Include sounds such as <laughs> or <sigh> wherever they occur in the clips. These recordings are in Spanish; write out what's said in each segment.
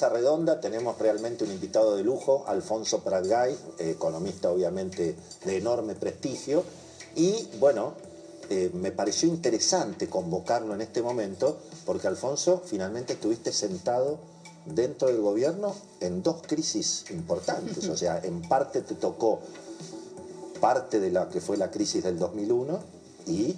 Mesa redonda tenemos realmente un invitado de lujo, Alfonso Pratgay, economista obviamente de enorme prestigio, y bueno, eh, me pareció interesante convocarlo en este momento, porque Alfonso, finalmente estuviste sentado dentro del gobierno en dos crisis importantes, o sea, en parte te tocó parte de la que fue la crisis del 2001 y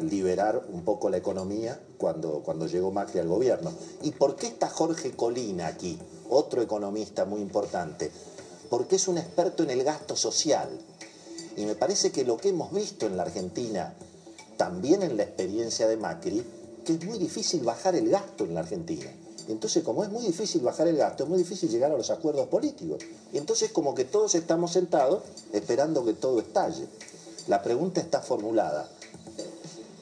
liberar un poco la economía cuando, cuando llegó Macri al gobierno. ¿Y por qué está Jorge Colina aquí, otro economista muy importante? Porque es un experto en el gasto social. Y me parece que lo que hemos visto en la Argentina, también en la experiencia de Macri, que es muy difícil bajar el gasto en la Argentina. Entonces, como es muy difícil bajar el gasto, es muy difícil llegar a los acuerdos políticos. Entonces como que todos estamos sentados esperando que todo estalle. La pregunta está formulada.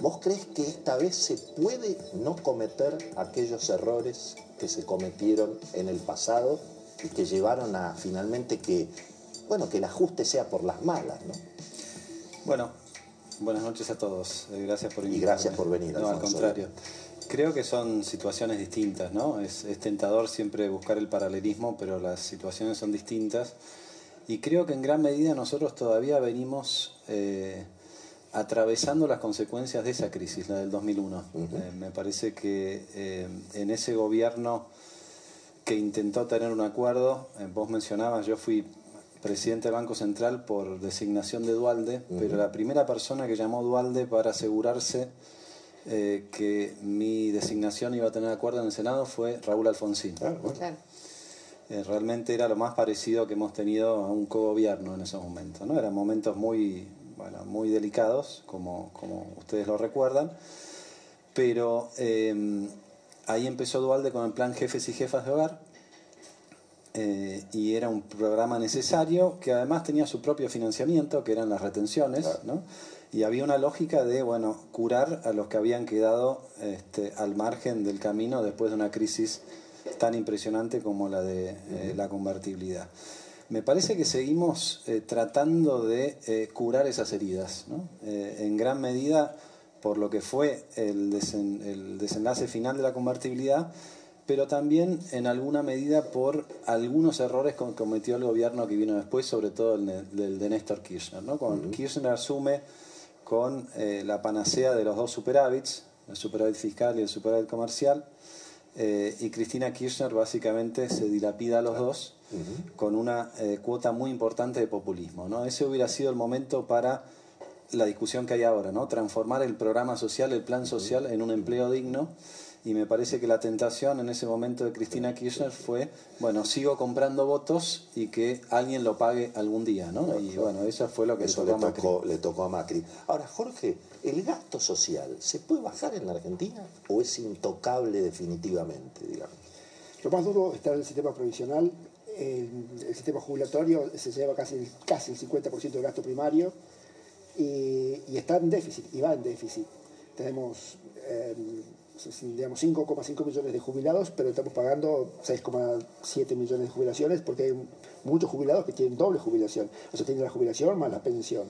¿Vos crees que esta vez se puede no cometer aquellos errores que se cometieron en el pasado y que llevaron a finalmente que, bueno, que el ajuste sea por las malas, ¿no? Bueno, buenas noches a todos. Eh, Gracias por Y invitarme. gracias por venir, No, al contrario. Creo que son situaciones distintas, ¿no? Es, es tentador siempre buscar el paralelismo, pero las situaciones son distintas. Y creo que en gran medida nosotros todavía venimos eh, atravesando las consecuencias de esa crisis, la del 2001. Ujú. Eh, me parece que eh, en ese gobierno que intentó tener un acuerdo, eh, vos mencionabas, yo fui presidente del Banco Central por designación de Dualde, pero la primera persona que llamó Dualde para asegurarse eh, que mi designación iba a tener acuerdo en el Senado fue Raúl Alfonsín. Claro, bueno. Claro. Realmente era lo más parecido que hemos tenido a un cogobierno en esos momentos. ¿no? Eran momentos muy, bueno, muy delicados, como, como ustedes lo recuerdan, pero eh, ahí empezó Dualde con el plan Jefes y Jefas de Hogar, eh, y era un programa necesario que además tenía su propio financiamiento, que eran las retenciones, Claro. ¿no? y había una lógica de bueno curar a los que habían quedado este, al margen del camino después de una crisis tan impresionante como la de eh, la convertibilidad. Me parece que seguimos eh, tratando de eh, curar esas heridas, ¿no? Eh, en gran medida por lo que fue el, desen- el desenlace final de la convertibilidad, pero también en alguna medida por algunos errores que cometió el gobierno que vino después, sobre todo el, de- del de Néstor Kirchner. ¿no? Con, Kirchner asume con la panacea de los dos superávits, el superávit fiscal y el superávit comercial, y Cristina Kirchner básicamente se dilapida a los dos con una eh, cuota muy importante de populismo. ¿no? Ese hubiera sido el momento para la discusión que hay ahora, ¿no? transformar el programa social, el plan social en un empleo digno. Y me parece que la tentación en ese momento de Cristina Kirchner fue, bueno, sigo comprando votos y que alguien lo pague algún día, ¿no? Y bueno, eso fue lo que Eso tocó le a Macri. tocó, le tocó a Macri. Ahora, Jorge, ¿el gasto social se puede bajar en la Argentina o es intocable definitivamente, digamos? Lo más duro está en el sistema provisional. El, sistema jubilatorio se lleva casi, casi el 50% del gasto primario y, está en déficit, y va en déficit. Tenemos eh, digamos, 5,5 millones de jubilados, pero estamos pagando 6,7 millones de jubilaciones porque hay muchos jubilados que tienen doble jubilación. O sea, tienen la jubilación más la pensión.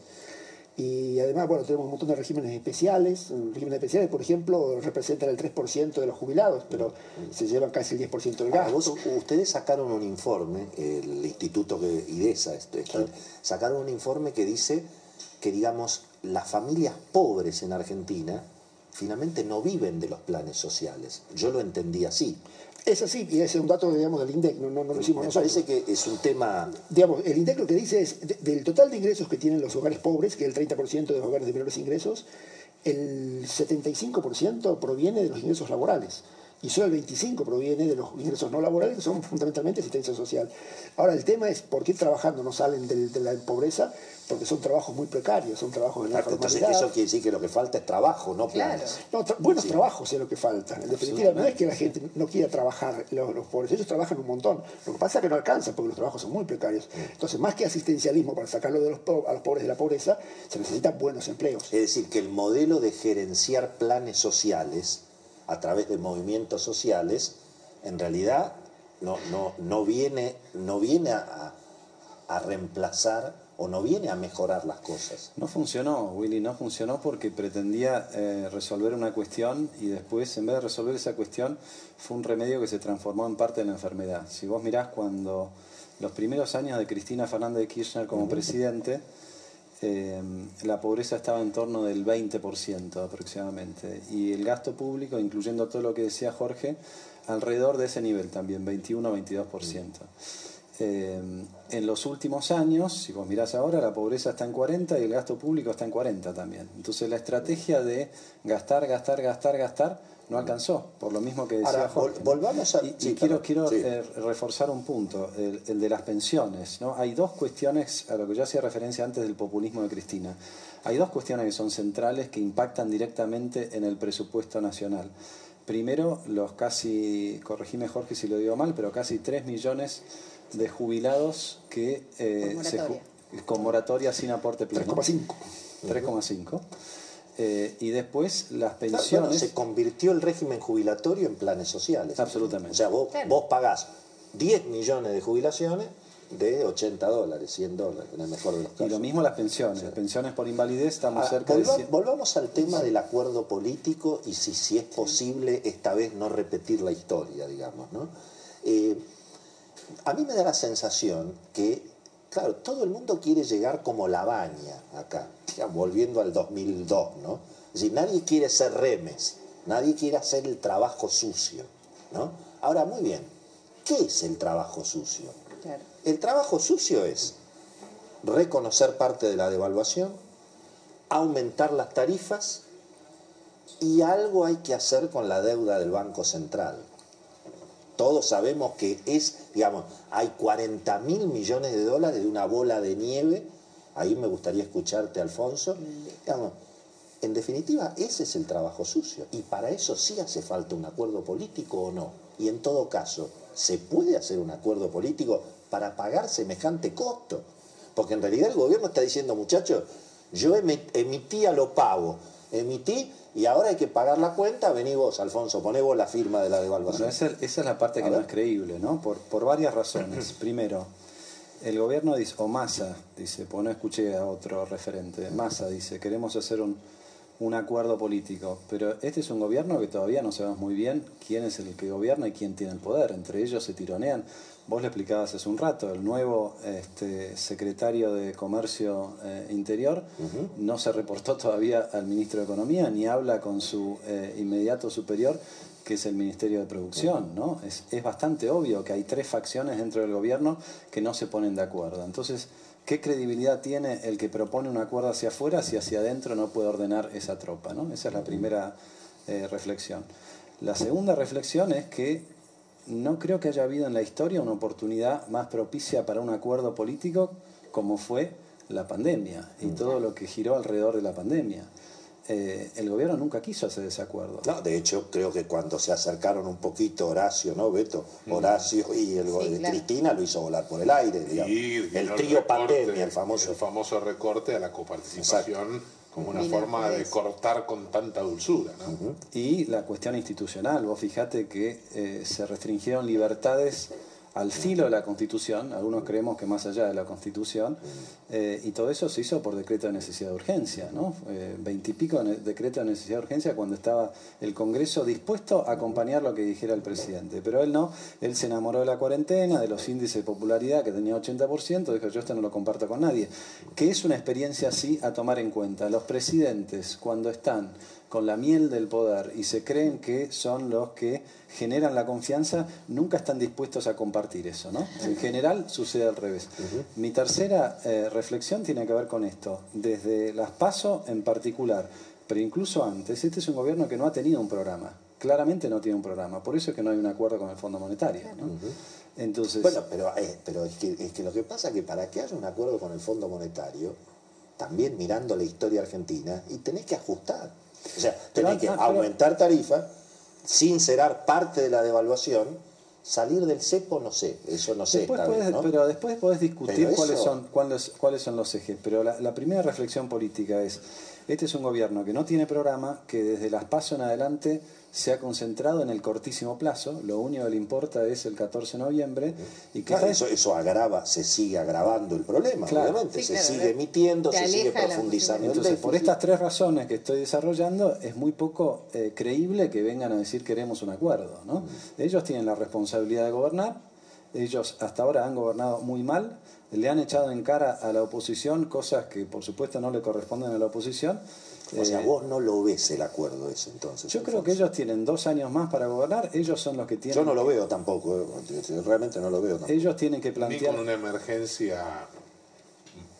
Y además, bueno, tenemos un montón de regímenes especiales. Regímenes especiales, por ejemplo, representan el 3% de los jubilados, pero se llevan casi el 10% del gasto. vos- ustedes sacaron un informe, el Instituto que, IDESA, este, Claro. sacaron un informe que dice que, digamos, las familias pobres en Argentina finalmente no viven de los planes sociales. Yo lo entendí así. Es así, y ese es un dato, digamos, del INDEC, no, no, no lo hicimos Me nosotros. parece que es un tema... Digamos, el INDEC lo que dice es, de- del total de ingresos que tienen los hogares pobres, que es el 30% de los hogares de menores ingresos, el 75% proviene de los ingresos laborales. Y solo el 25 proviene de los ingresos no laborales, que son fundamentalmente asistencia social. Ahora, el tema es por qué trabajando no salen de, la pobreza, porque son trabajos muy precarios, son trabajos en la Entonces, eso quiere decir que lo que falta es trabajo, no planes. No, buenos trabajos es lo que falta. En definitiva, no es que la gente no quiera trabajar, los, pobres, ellos trabajan un montón. Lo que pasa es que no alcanza, porque los trabajos son muy precarios. Entonces, más que asistencialismo para sacarlo de los, a los pobres de la pobreza, se necesitan buenos empleos. Es decir, que el modelo de gerenciar planes sociales a través de movimientos sociales, en realidad no, no, no viene, no viene a, reemplazar o no viene a mejorar las cosas. No funcionó, Willy, no funcionó porque pretendía eh, resolver una cuestión y después, en vez de resolver esa cuestión, fue un remedio que se transformó en parte de la enfermedad. Si vos mirás cuando los primeros años de Cristina Fernández de Kirchner como presidente, eh, la pobreza estaba en torno del 20% aproximadamente y el gasto público, incluyendo todo lo que decía Jorge, alrededor de ese nivel también, 21-22%. Eh, en los últimos años, si vos mirás ahora, la pobreza está en 40 y el gasto público está en 40 también. Entonces la estrategia de gastar, gastar, gastar, gastar no alcanzó, por lo mismo que decía Jorge. Volvamos a... Y, quiero, quiero eh, reforzar un punto, el, de las pensiones. ¿no? Hay dos cuestiones, a lo que yo hacía referencia antes del populismo de Cristina. Hay dos cuestiones que son centrales que impactan directamente en el presupuesto nacional. Primero, los casi, corregime Jorge si lo digo mal, pero casi 3 millones de jubilados que eh, con moratoria sin aporte pleno. 3,5. 3,5. Eh, y después las pensiones. se convirtió el régimen jubilatorio en planes sociales. Absolutamente. O sea, vos, vos pagás 10 millones de jubilaciones de 80 dólares, 100 dólares, en el mejor de los casos. Y lo mismo las pensiones. Pensiones por invalidez estamos ah, cerca de. Volvamos al tema del acuerdo político y si, si es posible esta vez no repetir la historia, digamos. ¿no? Eh, a mí me da la sensación que Claro, todo el mundo quiere llegar como la baña acá, <laughs> volviendo al 2002, ¿no? Es decir, nadie quiere ser remes, nadie quiere hacer el trabajo sucio, ¿no? Ahora, muy bien, ¿qué es el trabajo sucio? El trabajo sucio es reconocer parte de la devaluación, aumentar las tarifas y algo hay que hacer con la deuda del Banco Central todos sabemos que es, digamos, hay 40 mil millones de dólares de una bola de nieve. Ahí me gustaría escucharte, Alfonso. Digamos, en definitiva, ese es el trabajo sucio. Y para eso sí hace falta un acuerdo político o no. Y en todo caso, ¿se puede hacer un acuerdo político para pagar semejante costo? Porque en realidad el gobierno está diciendo, muchachos, yo emití a lo pago, emití y ahora hay que pagar la cuenta, vení vos, Alfonso, poné vos la firma de la devaluación. esa, es la parte que no es creíble, ¿no? Por, por varias razones. <clears throat> Primero, el gobierno dice, o Massa dice, pues no escuché a otro referente, Massa dice, queremos hacer un, un acuerdo político, pero este es un gobierno que todavía no sabemos muy bien quién es el que gobierna y quién tiene el poder. Entre ellos se tironean. Vos le explicabas hace un rato, el nuevo este, secretario de Comercio eh, Interior no se reportó todavía al ministro de Economía ni habla con su eh, inmediato superior, que es el Ministerio de Producción. ¿no? Es, es bastante obvio que hay tres facciones dentro del gobierno que no se ponen de acuerdo. Entonces, ¿qué credibilidad tiene el que propone un acuerdo hacia afuera si hacia adentro no puede ordenar esa tropa? ¿no? Esa es la primera eh, reflexión. La segunda reflexión es que no creo que haya habido en la historia una oportunidad más propicia para un acuerdo político como fue la pandemia y mm. todo lo que giró alrededor de la pandemia. Eh, el gobierno nunca quiso hacer ese acuerdo. No, de hecho, creo que cuando se acercaron un poquito Horacio, ¿no, Beto? Mm. Horacio y el, Cristina lo hizo volar por el aire, digamos. el trío pandemia, el famoso. El famoso recorte a la coparticipación como una forma de cortar con tanta dulzura. ¿no? Y la cuestión institucional, vos fijate que eh, se restringieron libertades al filo de la Constitución, algunos creemos que más allá de la Constitución, eh, y todo eso se hizo por decreto de necesidad de urgencia, ¿no? Eh, veintipico de decreto de necesidad de urgencia cuando estaba el Congreso dispuesto a acompañar lo que dijera el presidente, pero él no, él se enamoró de la cuarentena, de los índices de popularidad que tenía 80%, dijo yo esto no lo comparto con nadie, que es una experiencia así a tomar en cuenta. Los presidentes cuando están con la miel del poder y se creen que son los que generan la confianza, nunca están dispuestos a compartir eso. ¿no? En general sucede al revés. Mi tercera eh, reflexión tiene que ver con esto. Desde las PASO en particular, pero incluso antes, este es un gobierno que no ha tenido un programa. claramente no tiene un programa. Por eso es que no hay un acuerdo con el Fondo Monetario. Entonces, bueno, pero, eh, pero es, que, es que lo que pasa es que para que haya un acuerdo con el Fondo Monetario, también mirando la historia argentina, y tenés que ajustar. O sea, tenés que aumentar tarifas sin cerar parte de la devaluación, salir del cepo, no sé, eso no sé. Pero después podés discutir cuáles, son, cuáles, cuáles son los ejes. Pero la, primera reflexión política es, este es un gobierno que no tiene programa, que desde las pasos en adelante se ha concentrado en el cortísimo plazo, lo único que le importa es el 14 de noviembre. Y que eso, eso agrava, se sigue agravando el problema, obviamente, se sigue emitiendo, se sigue profundizando. Entonces, por estas tres razones que estoy desarrollando, es muy poco eh, creíble que vengan a decir queremos un acuerdo. ¿no? Ellos tienen la responsabilidad de gobernar, ellos hasta ahora han gobernado muy mal, le han echado en cara a la oposición cosas que por supuesto no le corresponden a la oposición o sea, eh, vos no lo ves el acuerdo ese entonces. Yo creo que ellos tienen dos años más para gobernar, ellos son los que tienen... Yo no lo veo tampoco, eh, realmente no lo veo tampoco. Ellos tienen que plantear... Ni con una emergencia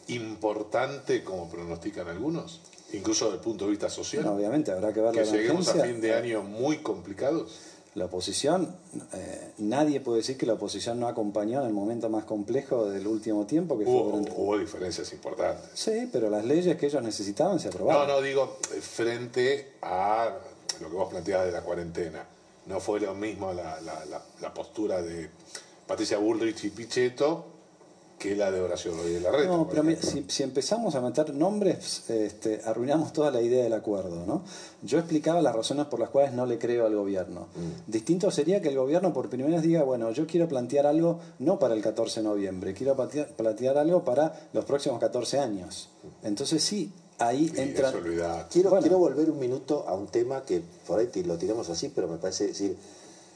importante como pronostican algunos, incluso desde el punto de vista social. obviamente habrá que ver que lleguemos a fin de año muy complicados. La oposición, eh, nadie puede decir que la oposición no acompañó en el momento más complejo del último tiempo. Que hubo, fue hubo diferencias importantes. Sí, pero las leyes que ellos necesitaban se aprobaron. No, no, digo, eh, frente a lo que vos planteabas de la cuarentena. No fue lo mismo la, la, la postura de Patricia Bullrich y Pichetto que la de Horacio de la Red. No, pero si, empezamos a meter nombres, este, arruinamos toda la idea del acuerdo. ¿no? Yo explicaba las razones por las cuales no le creo al gobierno. Mm. Distinto sería que el gobierno por primera vez diga, bueno, yo quiero plantear algo no para el 14 de noviembre, quiero plantear, algo para los próximos 14 años. Entonces sí, ahí entra... Quiero, quiero volver un minuto a un tema que por ahí lo tiramos así, pero me parece decir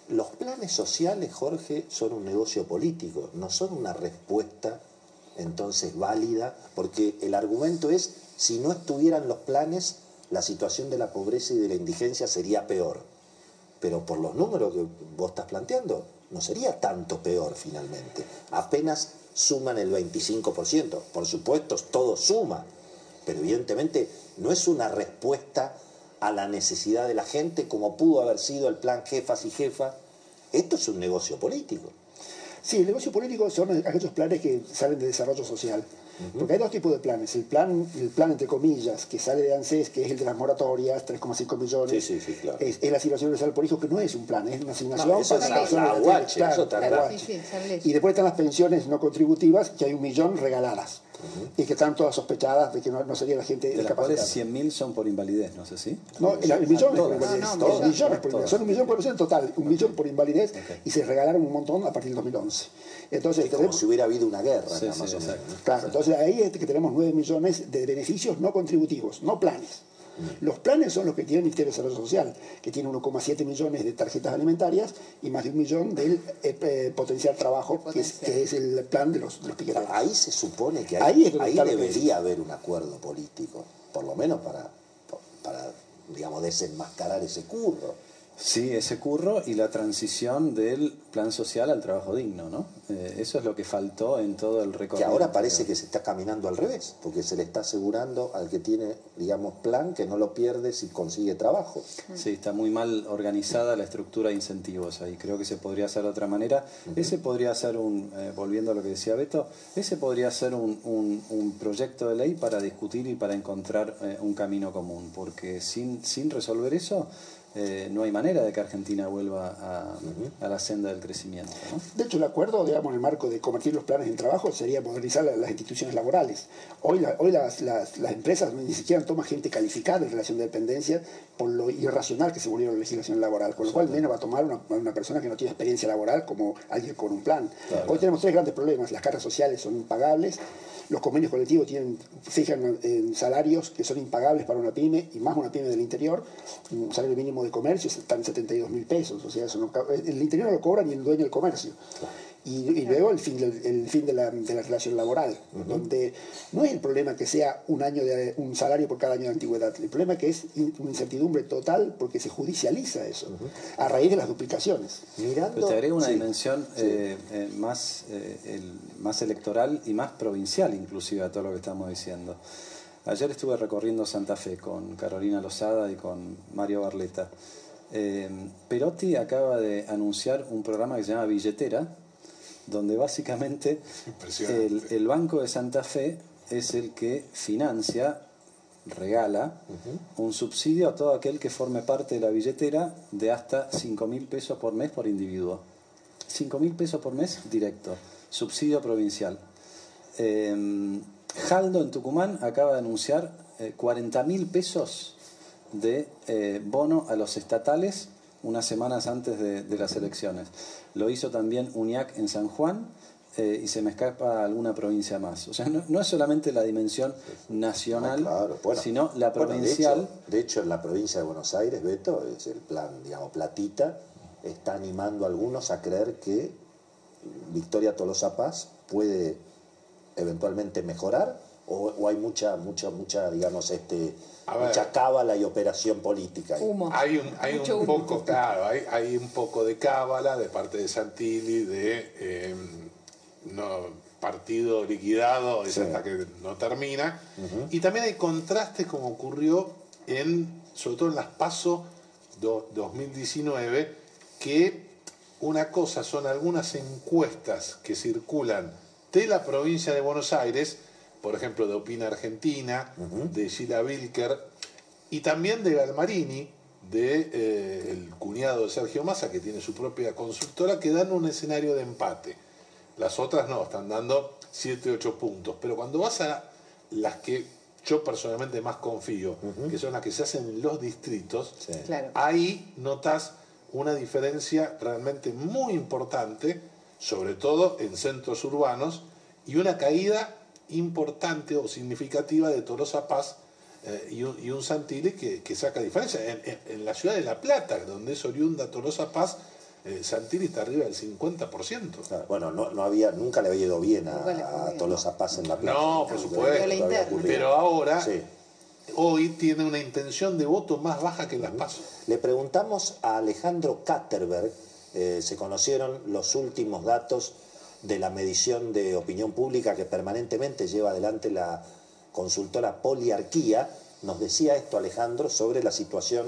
los planes sociales, Jorge, son un negocio político, no son una respuesta entonces válida, porque el argumento es, si no estuvieran los planes, la situación de la pobreza y de la indigencia sería peor. Pero por los números que vos estás planteando, no sería tanto peor finalmente. Apenas suman el 25%. Por supuesto, todo suma, pero evidentemente no es una respuesta a la necesidad de la gente, como pudo haber sido el plan jefas y jefas. Esto es un negocio político. Sí, el negocio político son aquellos planes que salen de desarrollo social. Porque hay dos tipos de planes. El plan, el plan entre comillas, que sale de ANSES, que es el de las moratorias, 3,5 millones. Sí, sí, claro. es, la asignación universal por hijo, que no es un plan, es una asignación no, eso para es la, la, Y después están las pensiones no contributivas, que hay un millón regaladas y que están todas sospechadas de que no, no sería la gente de las cuales 100.000 son por invalidez, no sé si. No, el, millón es por invalidez. millones por invalidez. Son un millón por en total, un millón por invalidez y se regalaron un montón a partir del 2011. Entonces, como si hubiera habido una guerra, más o menos. Claro, entonces ahí es que tenemos 9 millones de beneficios no contributivos, no planes. Los planes son los que tiene el Ministerio de Desarrollo Social, que tiene 1,7 millones de tarjetas alimentarias y más de un millón del eh, eh, potencial trabajo, que es, el plan de los, de Ahí se supone que ahí, debería haber un acuerdo político, por lo menos para, para digamos, desenmascarar ese curro. Sí, ese curro y la transición del plan social al trabajo digno, ¿no? Eh, eso es lo que faltó en todo el recorrido. Que ahora parece que se está caminando al revés, porque se le está asegurando al que tiene, digamos, plan que no lo pierde si consigue trabajo. Sí, está muy mal organizada la estructura de incentivos ahí. Creo que se podría hacer de otra manera. Ese podría ser un, eh, volviendo a lo que decía Beto, ese podría ser un, un, proyecto de ley para discutir y para encontrar eh, un camino común, porque sin, sin resolver eso eh, no hay manera de que Argentina vuelva a, la senda del crecimiento. De hecho, el acuerdo, digamos, en el marco de convertir los planes en trabajo sería modernizar las instituciones laborales. Hoy, hoy las, las, empresas ni siquiera toman gente calificada en relación de dependencia por lo irracional que se volvió la legislación laboral, con lo cual menos va a tomar una, una, persona que no tiene experiencia laboral como alguien con un plan. Hoy tenemos tres grandes problemas. Las cargas sociales son impagables, los convenios colectivos tienen, fijan en salarios que son impagables para una pyme y más una pyme del interior. Un salario mínimo de comercio está en 72 mil pesos. O sea, eso el interior no lo cobra ni el dueño del comercio y, luego el fin, el fin de, la, de la relación laboral, donde no es el problema que sea un año de un salario por cada año de antigüedad, el problema es que es una incertidumbre total porque se judicializa eso, a raíz de las duplicaciones. Mirando, te agrego una dimensión eh, eh, más, eh, el, más electoral y más provincial inclusive a todo lo que estamos diciendo. Ayer estuve recorriendo Santa Fe con Carolina Lozada y con Mario Barleta. Eh, Perotti acaba de anunciar un programa que se llama Billetera, donde básicamente el, Banco de Santa Fe es el que financia, regala, un subsidio a todo aquel que forme parte de la billetera de hasta 5 mil pesos por mes por individuo. 5 mil pesos por mes directo, subsidio provincial. Eh, Jaldo en Tucumán acaba de anunciar 40 mil pesos de eh, bono a los estatales unas semanas antes de, de las elecciones. Lo hizo también UNIAC en San Juan eh, y se me escapa alguna provincia más. O sea, no, no es solamente la dimensión nacional, Ah, claro. Bueno, sino la bueno, de provincial. hecho- de, hecho, en la provincia de Buenos Aires, Beto, es el plan, digamos, Platita, está animando a algunos a creer que Victoria Tolosa Paz puede eventualmente mejorar o, o hay mucha, mucha, mucha, digamos, este, A ver. mucha cábala y operación política. Humo. Hay un, hay Mucho un humo. poco, claro, hay, hay un poco de cábala de parte de Santilli, de eh, no, partido liquidado, es Sí. hasta que no termina. Y también hay contrastes como ocurrió en, sobre todo en las PASO do- 2019, que una cosa son algunas encuestas que circulan de la provincia de Buenos Aires, por ejemplo, de Opina Argentina, de Sheila Wilker, y también de Galmarini, de, eh, el cuñado de Sergio Massa, que tiene su propia consultora, que dan un escenario de empate. Las otras no, están dando 7, 8 puntos. Pero cuando vas a las que yo personalmente más confío, que son las que se hacen en los distritos, Sí. Claro. ahí notas una diferencia realmente muy importante, sobre todo en centros urbanos, y una caída importante o significativa de Tolosa Paz eh, y, un, y un Santilli que, que saca diferencia. En, en- en la ciudad de La Plata, donde es oriunda Tolosa Paz, eh, Santilli está arriba del 50%. Claro, Bueno, no, no había, nunca le había ido bien a, Tolosa Paz en la playa. No, por supuesto. Pero la interna. Pero ahora, Sí. hoy tiene una intención de voto más baja que en las PASO. Le preguntamos a Alejandro Katterberg, eh, se conocieron los últimos datos de la medición de opinión pública que permanentemente lleva adelante la consultora Poliarquía. Nos decía esto Alejandro sobre la situación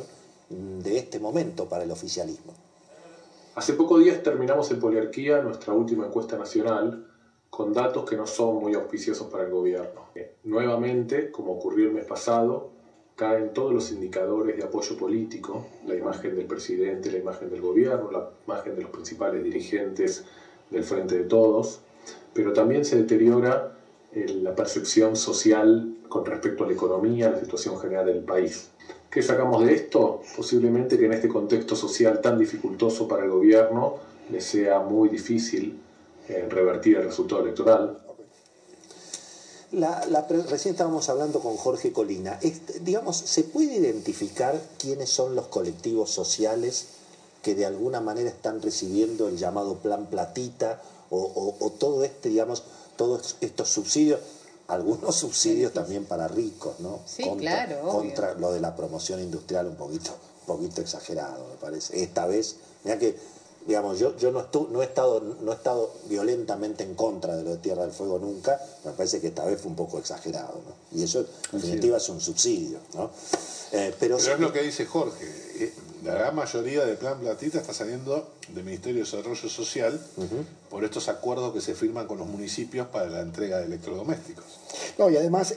de este momento para el oficialismo. Hace pocos días terminamos en Poliarquía nuestra última encuesta nacional con datos que no son muy auspiciosos para el gobierno. Nuevamente, como ocurrió el mes pasado, caen todos los indicadores de apoyo político, la imagen del presidente, la imagen del gobierno, la imagen de los principales dirigentes del Frente de Todos, pero también se deteriora eh, la percepción social con respecto a la economía, la situación general del país. ¿Qué sacamos de esto? Posiblemente que en este contexto social tan dificultoso para el gobierno le sea muy difícil eh, revertir el resultado electoral. La, la pre- recién estábamos hablando con Jorge Colina. Este, digamos, ¿se puede identificar quiénes son los colectivos sociales que de alguna manera están recibiendo el llamado plan platita o, o- o todo este, digamos, todos estos subsidios? Algunos subsidios también para ricos, ¿no? Sí, claro, obvio. Contra lo de la promoción industrial un poquito, un poquito exagerado, me parece. Esta vez, mira que, digamos, yo, yo no, estu- no, he estado, no he estado violentamente en contra de lo de Tierra del Fuego nunca, me parece que esta vez fue un poco exagerado, ¿no? Y eso, en definitiva, es un subsidio, ¿no? Eh, pero, Pero es lo que dice Jorge. eh, La gran mayoría del plan Platita está saliendo del Ministerio de Desarrollo Social por estos acuerdos que se firman con los municipios para la entrega de electrodomésticos. No, y además,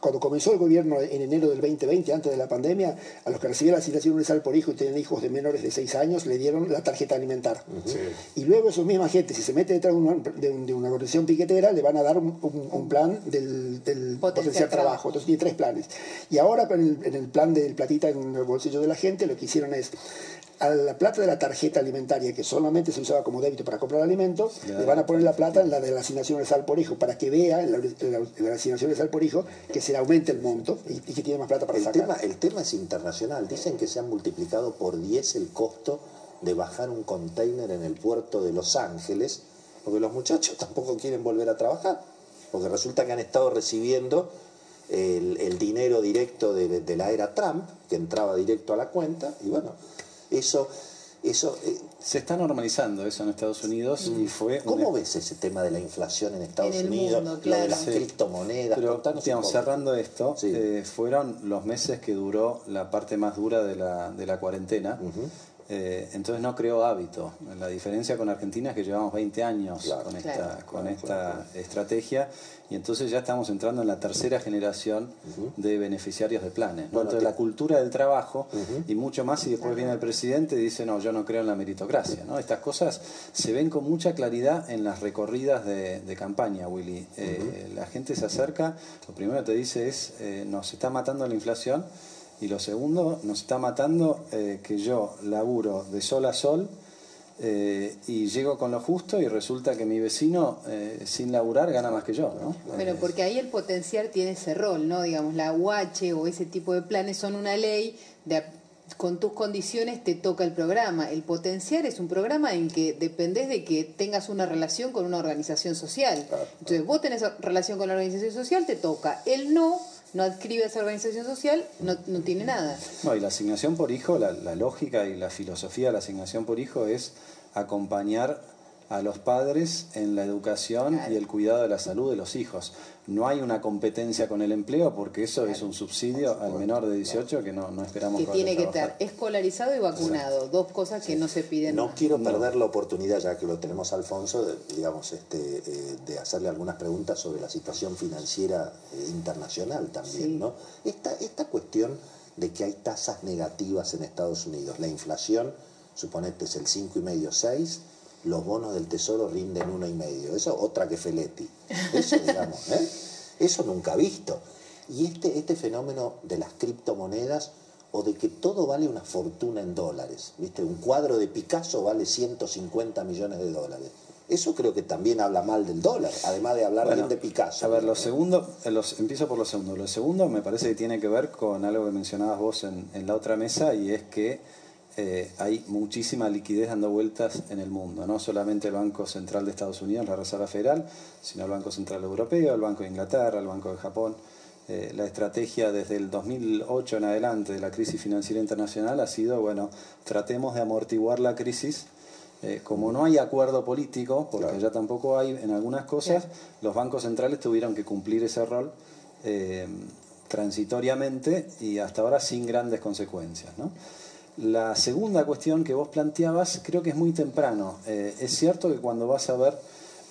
cuando comenzó el gobierno en enero del 2020, antes de la pandemia, a los que recibían la asignación universal por hijo y tenían hijos de menores de 6 años, le dieron la tarjeta alimentar. Sí. Y luego esos misma gente, si se mete detrás de una, de un- de una organización piquetera, le van a dar un, un- un plan del, del potencial, trabajo. trabajo. Entonces tiene tres planes. Y ahora con el- en el plan del platita en el bolsillo de la gente, lo que hicieron es a la plata de la tarjeta alimentaria, que solamente se usaba como débito para comprar alimentos, le van a poner la plata en la de la asignación universal por hijo, para que vea en la, en la- en la asignación universal por hijo que se le aumente el monto y, y que tiene más plata para el, sacar. tema, el tema es internacional. Dicen que se han multiplicado por 10 el costo de bajar un container en el puerto de Los Ángeles, porque los muchachos <laughs> tampoco quieren volver a trabajar, porque resulta que han estado recibiendo el, el dinero directo de, de la era Trump, que entraba directo a la cuenta, y bueno, eso Eso, eh, Se está normalizando eso en Estados Unidos y fue... un- ¿Cómo ves ese tema de la inflación en Estados En Unidos? mundo, Lo de claro. las Sí. criptomonedas. Pero, digamos, cerrando esto, Sí. eh, fueron los meses que duró la parte más dura de la, de la cuarentena. Eh, entonces no creó hábito. La diferencia con Argentina es que llevamos 20 años Claro. con esta, Claro. con Claro, esta claro, estrategia y entonces ya estamos entrando en la tercera generación de beneficiarios de planes. ¿no? Bueno, entonces te- la cultura del trabajo y mucho más y después viene el presidente y dice no, yo no creo en la meritocracia. ¿no? Estas cosas se ven con mucha claridad en las recorridas de, de campaña, Willy. Eh, La gente se acerca, lo primero que te dice es eh, nos está matando la inflación y lo segundo, nos está matando eh, que yo laburo de sol a sol eh, y llego con lo justo y resulta que mi vecino eh, sin laburar gana más que yo, ¿no? Bueno, porque ahí el potenciar tiene ese rol, ¿no? Digamos, la UH o ese tipo de planes son una ley de con tus condiciones te toca el programa. El potenciar es un programa en que dependés de que tengas una relación con una organización social. Entonces, vos tenés relación con la organización social, te toca. El no, no adscribe a esa organización social, no, no tiene nada. No, y la asignación por hijo, la, la lógica y la filosofía de la asignación por hijo es acompañar a los padres en la educación Claro. y el cuidado de la salud de los hijos. No hay una competencia con el empleo porque eso es un subsidio al menor de 18 que no, no esperamos Que tiene que estar escolarizado y vacunado, dos cosas que no se piden. No quiero perder la oportunidad, ya que lo tenemos Alfonso, de, digamos, este, eh, de hacerle algunas preguntas sobre la situación financiera eh, internacional también, Sí. ¿no? Esta, esta cuestión de que hay tasas negativas en Estados Unidos, la inflación, suponete es el 5,5, 6, los bonos del tesoro rinden uno y medio, eso otra que Feletti, eso <laughs> digamos, ¿eh? eso nunca visto. Y este, este fenómeno de las criptomonedas o de que todo vale una fortuna en dólares, ¿viste? Un cuadro de Picasso vale 150 millones de dólares. Eso creo que también habla mal del dólar, además de hablar Bueno, bien de Picasso. A ver, lo segundo, eh, los, empiezo por lo segundo. Lo segundo me parece que tiene que ver con algo que mencionabas vos en, en la otra mesa y es que eh, hay muchísima liquidez dando vueltas en el mundo. No solamente el Banco Central de Estados Unidos, la Reserva Federal, sino el Banco Central Europeo, el Banco de Inglaterra, el Banco de Japón. Eh, la estrategia desde el 2008 en adelante de la crisis financiera internacional ha sido, bueno, tratemos de amortiguar la crisis eh, como no hay acuerdo político, porque Claro. ya tampoco hay en algunas cosas, los bancos centrales tuvieron que cumplir ese rol eh, transitoriamente y hasta ahora sin grandes consecuencias. ¿no? La segunda cuestión que vos planteabas creo que es muy temprano. Eh, es cierto que cuando vas a ver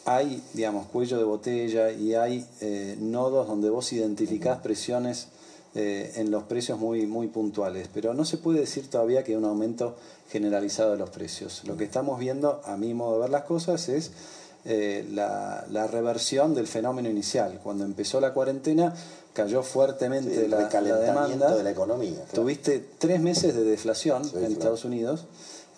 hay, digamos, cuello de botella y hay eh, nodos donde vos identificás presiones eh, en los precios muy, muy puntuales, pero no se puede decir todavía que hay un aumento generalizado de los precios. Lo que estamos viendo, a mi modo de ver las cosas, es eh, la, la reversión del fenómeno inicial. Cuando empezó la cuarentena, cayó fuertemente Sí, el la, demanda. de la economía. claro. Tuviste tres meses de deflación Sí, en claro. Estados Unidos.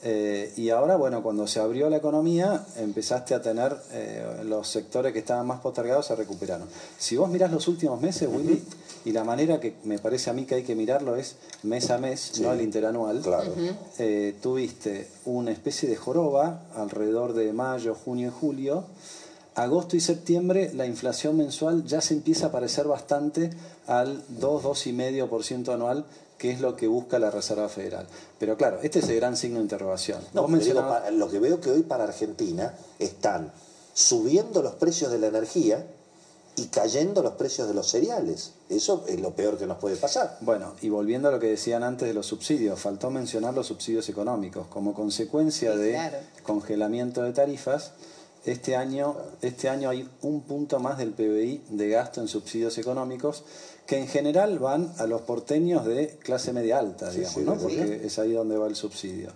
eh, y ahora, bueno, cuando se abrió la economía, empezaste a tener eh, los sectores que estaban más postergados se recuperaron. Si vos mirás los últimos meses, Willy, y la manera que me parece a mí que hay que mirarlo es mes a mes, Sí. no el interanual, Claro. eh, tuviste una especie de joroba alrededor de mayo, junio y julio. Agosto y septiembre la inflación mensual ya se empieza a parecer bastante al 2, 2,5% anual, que es lo que busca la Reserva Federal. Pero claro, este es el gran signo de interrogación. No, digo, lo que veo que hoy para Argentina están subiendo los precios de la energía y cayendo los precios de los cereales. Eso es lo peor que nos puede pasar. Bueno, y volviendo a lo que decían antes de los subsidios, faltó mencionar los subsidios económicos. Como consecuencia Sí, de claro. congelamiento de tarifas, este año, este año hay un punto más del PBI de gasto en subsidios económicos que en general van a los porteños de clase media alta, digamos, sí, ¿no? porque es ahí donde va el subsidio.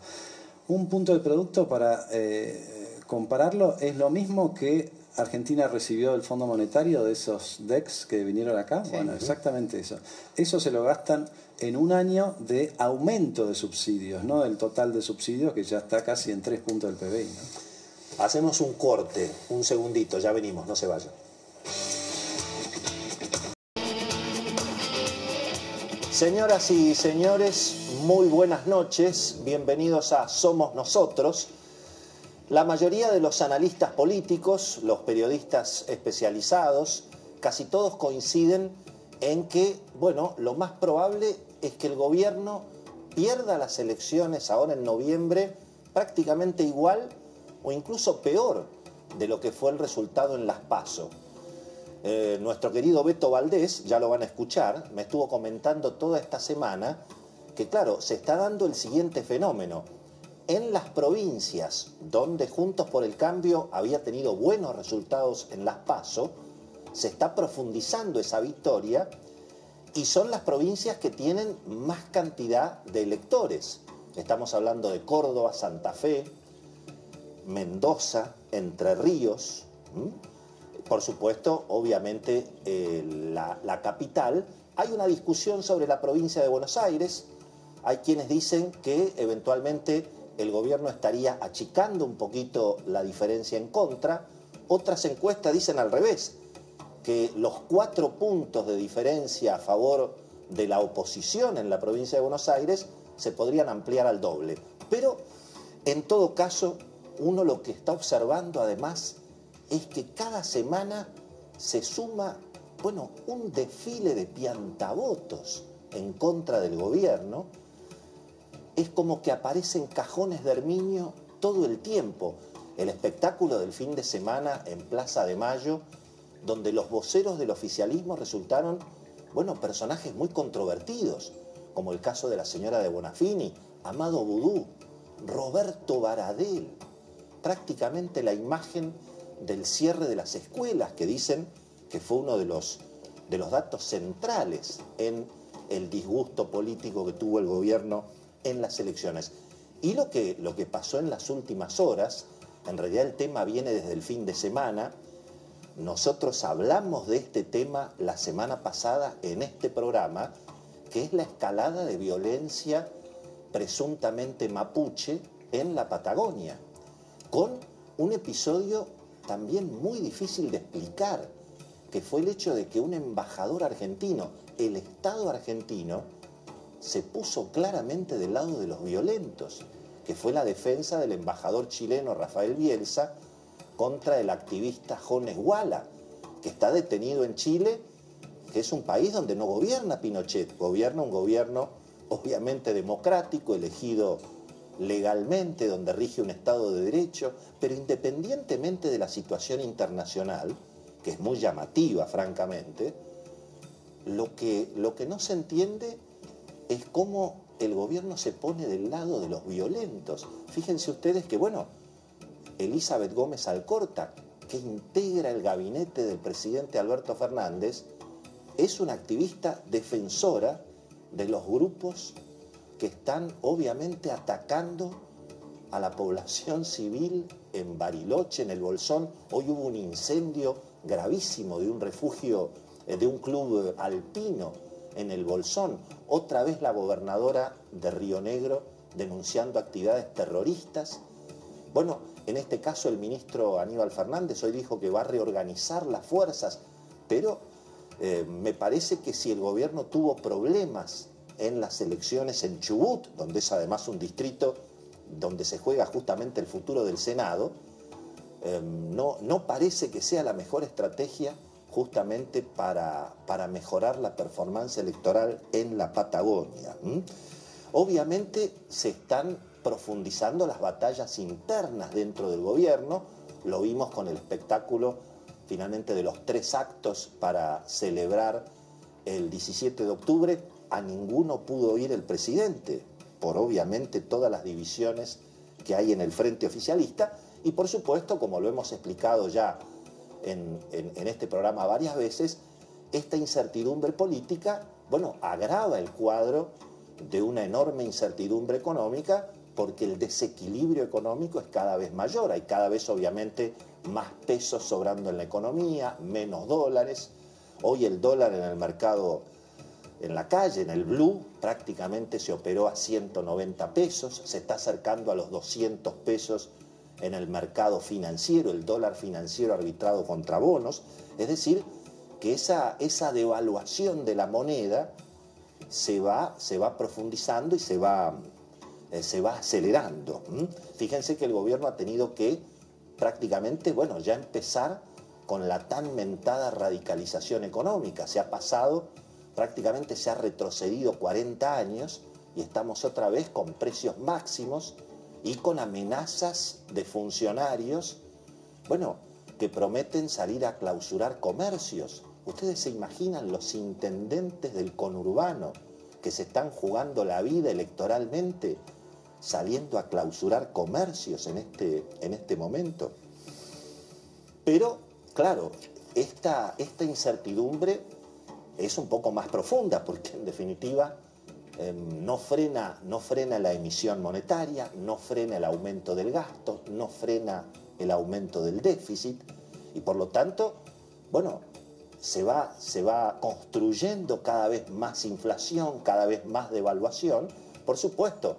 Un punto de producto para eh, compararlo es lo mismo que Argentina recibió del Fondo Monetario de esos DEX que vinieron acá. Bueno, exactamente eso. Eso se lo gastan en un año de aumento de subsidios, no del total de subsidios que ya está casi en tres puntos del PBI. ¿no? Hacemos un corte, un segundito, ya venimos, no se vayan. Señoras y señores, muy buenas noches, bienvenidos a Somos Nosotros. La mayoría de los analistas políticos, los periodistas especializados, casi todos coinciden en que, bueno, lo más probable es que el gobierno pierda las elecciones ahora en noviembre prácticamente igual o incluso peor de lo que fue el resultado en las PASO. Eh, nuestro querido Beto Valdés, ya lo van a escuchar, me estuvo comentando toda esta semana que claro, se está dando el siguiente fenómeno. En las provincias donde Juntos por el Cambio había tenido buenos resultados en las PASO, se está profundizando esa victoria y son las provincias que tienen más cantidad de electores. Estamos hablando de Córdoba, Santa Fe, Mendoza, Entre Ríos, por supuesto, obviamente, la capital. Hay una discusión sobre la provincia de Buenos Aires. Hay quienes dicen que eventualmente el gobierno estaría achicando un poquito la diferencia en contra. Otras encuestas dicen al revés, que los cuatro puntos de diferencia a favor de la oposición en la provincia de Buenos Aires se podrían ampliar al doble. Pero, en todo caso, uno lo que está observando además es que cada semana se suma, bueno, un desfile de piantavotos en contra del gobierno. Es como que aparecen cajones de Herminio todo el tiempo. El espectáculo del fin de semana en Plaza de Mayo, donde los voceros del oficialismo resultaron, bueno, personajes muy controvertidos, como el caso de la señora de Bonafini, Amado Vudú, Roberto Baradel, prácticamente la imagen del cierre de las escuelas, que dicen que fue uno de los, de los datos centrales en el disgusto político que tuvo el gobierno en las elecciones. Y lo que, lo que pasó en las últimas horas, en realidad el tema viene desde el fin de semana, nosotros hablamos de este tema la semana pasada en este programa, que es la escalada de violencia presuntamente mapuche en la Patagonia, con un episodio también muy difícil de explicar, que fue el hecho de que un embajador argentino, el Estado argentino, se puso claramente del lado de los violentos, que fue la defensa del embajador chileno Rafael Bielsa contra el activista Jones Guala, que está detenido en Chile, que es un país donde no gobierna Pinochet, gobierna un gobierno obviamente democrático, elegido legalmente, donde rige un Estado de Derecho, pero independientemente de la situación internacional, que es muy llamativa, francamente, lo que, lo que no se entiende es cómo el gobierno se pone del lado de los violentos. Fíjense ustedes que, bueno, Elizabeth Gómez Alcorta, que integra el gabinete del presidente Alberto Fernández, es una activista defensora de los grupos que están obviamente atacando a la población civil en Bariloche, en el Bolsón. Hoy hubo un incendio gravísimo de un refugio, eh, de un club alpino en el Bolsón. Otra vez la gobernadora de Río Negro denunciando actividades terroristas. Bueno, en este caso el ministro Aníbal Fernández hoy dijo que va a reorganizar las fuerzas, pero eh, me parece que si el gobierno tuvo problemas en las elecciones en Chubut, donde es además un distrito donde se juega justamente el futuro del Senado, em, no, parece que sea la mejor estrategia justamente para, para mejorar la performance electoral en la Patagonia. Obviamente se están profundizando las batallas internas dentro del gobierno, lo vimos con el espectáculo finalmente de los tres actos para celebrar el 17 de octubre, a ninguno pudo ir el presidente, por obviamente todas las divisiones que hay en el frente oficialista y por supuesto, como lo hemos explicado ya en, este programa varias veces, esta incertidumbre política, bueno, agrava el cuadro de una enorme incertidumbre económica porque el desequilibrio económico es cada vez mayor, hay cada vez obviamente más pesos sobrando en la economía, menos dólares. Hoy el dólar en el mercado en la calle, en el blue, prácticamente se operó a 190 pesos, se está acercando a los 200 pesos en el mercado financiero, el dólar financiero arbitrado contra bonos, es decir, que esa, esa devaluación de la moneda se va, se va profundizando y se va, eh, se va acelerando. Fíjense que el gobierno ha tenido que prácticamente, bueno, ya empezar con la tan mentada radicalización económica, se ha pasado prácticamente se ha retrocedido 40 años y estamos otra vez con precios máximos y con amenazas de funcionarios, bueno, que prometen salir a clausurar comercios. Ustedes se imaginan los intendentes del conurbano que se están jugando la vida electoralmente saliendo a clausurar comercios en este, en este momento. Pero, claro, esta, esta incertidumbre es un poco más profunda porque en definitiva em, no, frena, no frena la emisión monetaria, no frena el aumento del gasto, no frena el aumento del déficit y por lo tanto, bueno, se va, se va construyendo cada vez más inflación, cada vez más devaluación. Por supuesto,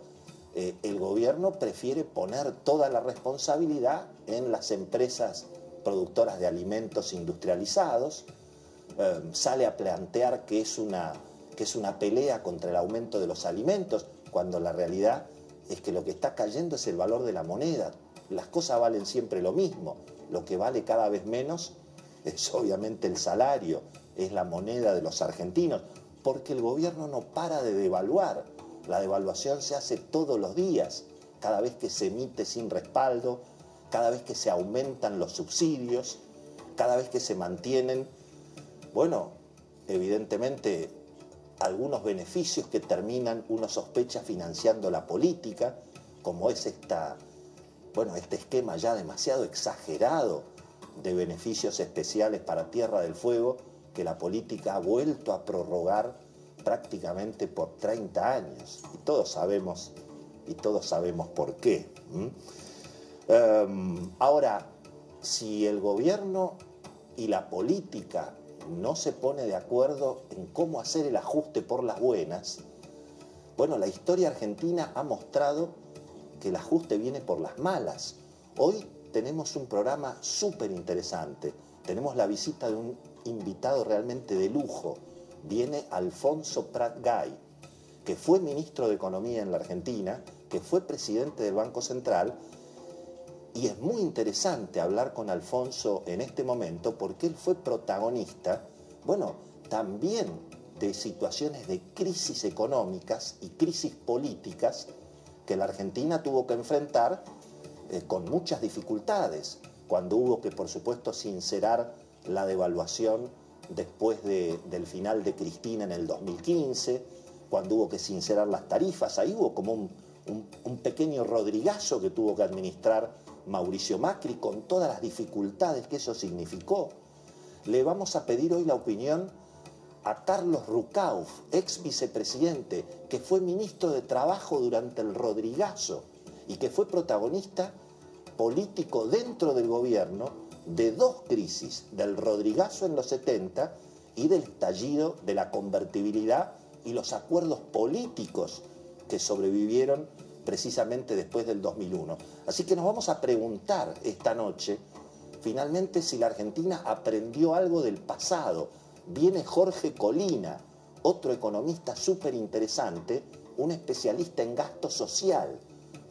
eh, el gobierno prefiere poner toda la responsabilidad en las empresas productoras de alimentos industrializados, eh, sale a plantear que es, una, que es una pelea contra el aumento de los alimentos, cuando la realidad es que lo que está cayendo es el valor de la moneda. Las cosas valen siempre lo mismo, lo que vale cada vez menos <laughs> es obviamente el salario, es la moneda de los argentinos, porque el gobierno no para de devaluar. La devaluación se hace todos los días, cada vez que se emite sin respaldo, cada vez que se aumentan los subsidios, cada vez que se mantienen, bueno, evidentemente algunos beneficios que terminan, uno sospecha, financiando la política, como es esta, bueno, este esquema ya demasiado exagerado de beneficios especiales para Tierra del Fuego que la política ha vuelto a prorrogar prácticamente por 30 años. Y todos sabemos, y todos sabemos por qué. Em, ahora, si el gobierno y la política no se pone de acuerdo en cómo hacer el ajuste por las buenas, bueno, la historia argentina ha mostrado que el ajuste viene por las malas. Hoy tenemos un programa súper interesante. Tenemos la visita de un invitado realmente de lujo. Viene Alfonso Prat Gay, que fue ministro de Economía en la Argentina, que fue presidente del Banco Central. Y es muy interesante hablar con Alfonso en este momento porque él fue protagonista, bueno, también de situaciones de crisis económicas y crisis políticas que la Argentina tuvo que enfrentar eh, con muchas dificultades, cuando hubo que, por supuesto, sincerar la devaluación después del final de Cristina en el 2015, cuando hubo que sincerar las tarifas, ahí hubo como un, un pequeño rodrigazo que tuvo que administrar Mauricio Macri con todas las dificultades que eso significó. Le vamos a pedir hoy la opinión a Carlos Rucauf, ex vicepresidente, que fue ministro de Trabajo durante el Rodrigazo y que fue protagonista político dentro del gobierno de dos crisis, del Rodrigazo en los 70 y del estallido de la convertibilidad y los acuerdos políticos que sobrevivieron precisamente después del 2001. Así que nos vamos a preguntar esta noche, finalmente, si la Argentina aprendió algo del pasado. Viene Jorge Colina, otro economista súper interesante, un especialista en gasto social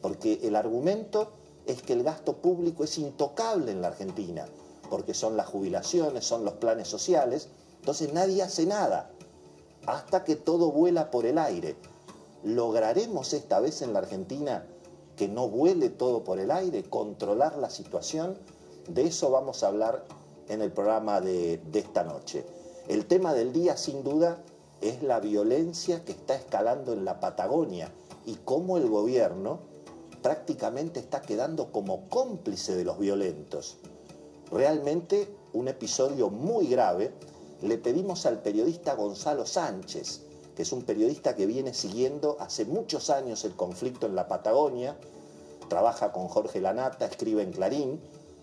porque el argumento es que el gasto público es intocable en la Argentina, porque son las jubilaciones, son los planes sociales, entonces nadie hace nada, hasta que todo vuela por el aire. ¿Lograremos esta vez en la Argentina que no vuele todo por el aire, controlar la situación? De eso vamos a hablar en el programa de, de esta noche. El tema del día, sin duda, es la violencia que está escalando en la Patagonia y cómo el gobierno prácticamente está quedando como cómplice de los violentos. Realmente un episodio muy grave. Le pedimos al periodista Gonzalo Sánchez, es un periodista que viene siguiendo hace muchos años el conflicto en la Patagonia, trabaja con Jorge Lanata, escribe en Clarín.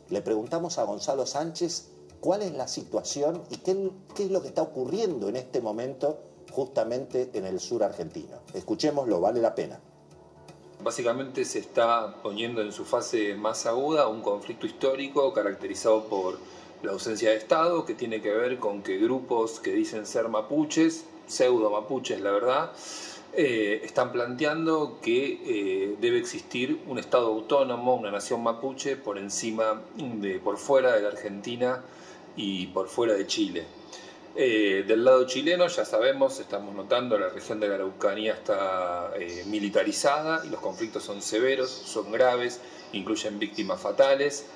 Le preguntamos a Gonzalo Sánchez cuál es la situación y qué, qué es lo que está ocurriendo en este momento justamente en el sur argentino. Escuchémoslo, vale la pena. Básicamente se está poniendo en su fase más aguda un conflicto histórico caracterizado por la ausencia de Estado, que tiene que ver con que grupos que dicen ser mapuches, pseudo mapuches la verdad, eh, están planteando que eh, debe existir un Estado autónomo, una nación mapuche por encima de, por fuera de la Argentina y por fuera de Chile. Eh, del lado chileno, ya sabemos, estamos notando, la región de la Araucanía está militarizada y los conflictos son severos, son graves, incluyen víctimas fatales,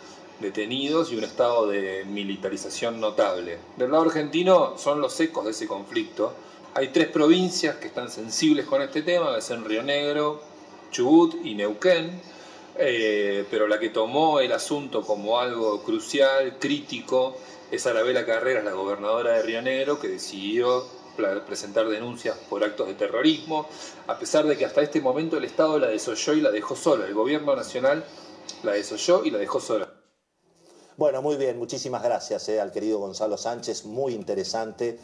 detenidos y un estado de militarización notable. Del lado argentino son los ecos de ese conflicto. Hay tres provincias que están sensibles con este tema, que son Río Negro, Chubut y Neuquén, eh, pero la que tomó el asunto como algo crucial, crítico, es Arabela Carreras, la gobernadora de Río Negro, que decidió presentar denuncias por actos de terrorismo, a pesar de que hasta este momento el Estado la desoyó y la dejó sola, el gobierno nacional la desoyó y la dejó sola. Bueno, muy bien, muchísimas gracias eh, al querido Gonzalo Sánchez, muy interesante,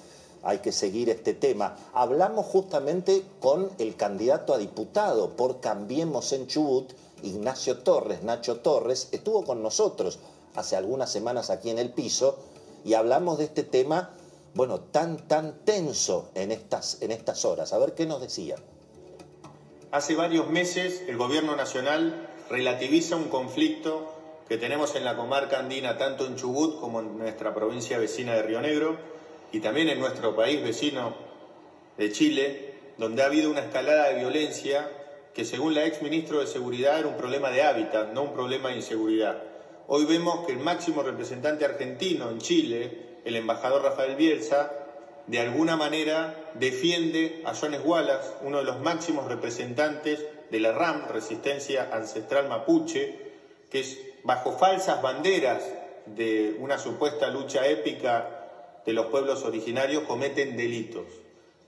hay que seguir este tema. Hablamos justamente con el candidato a diputado por Cambiemos en Chubut, Ignacio Torres, Nacho Torres, estuvo con nosotros hace algunas semanas aquí en el piso y hablamos de este tema, bueno, tan, tan tenso en estas, en estas horas. A ver qué nos decía. Hace varios meses el gobierno nacional relativiza un conflicto que tenemos en la comarca andina, tanto en Chubut como en nuestra provincia vecina de Río Negro y también en nuestro país vecino de Chile, donde ha habido una escalada de violencia que según la ex ministro de Seguridad era un problema de hábitat, no un problema de inseguridad. Hoy vemos que el máximo representante argentino en Chile, el embajador Rafael Bielsa, de alguna manera defiende a Jones Wallace, uno de los máximos representantes de la RAM, Resistencia Ancestral Mapuche, que es bajo falsas banderas de una supuesta lucha épica de los pueblos originarios, cometen delitos.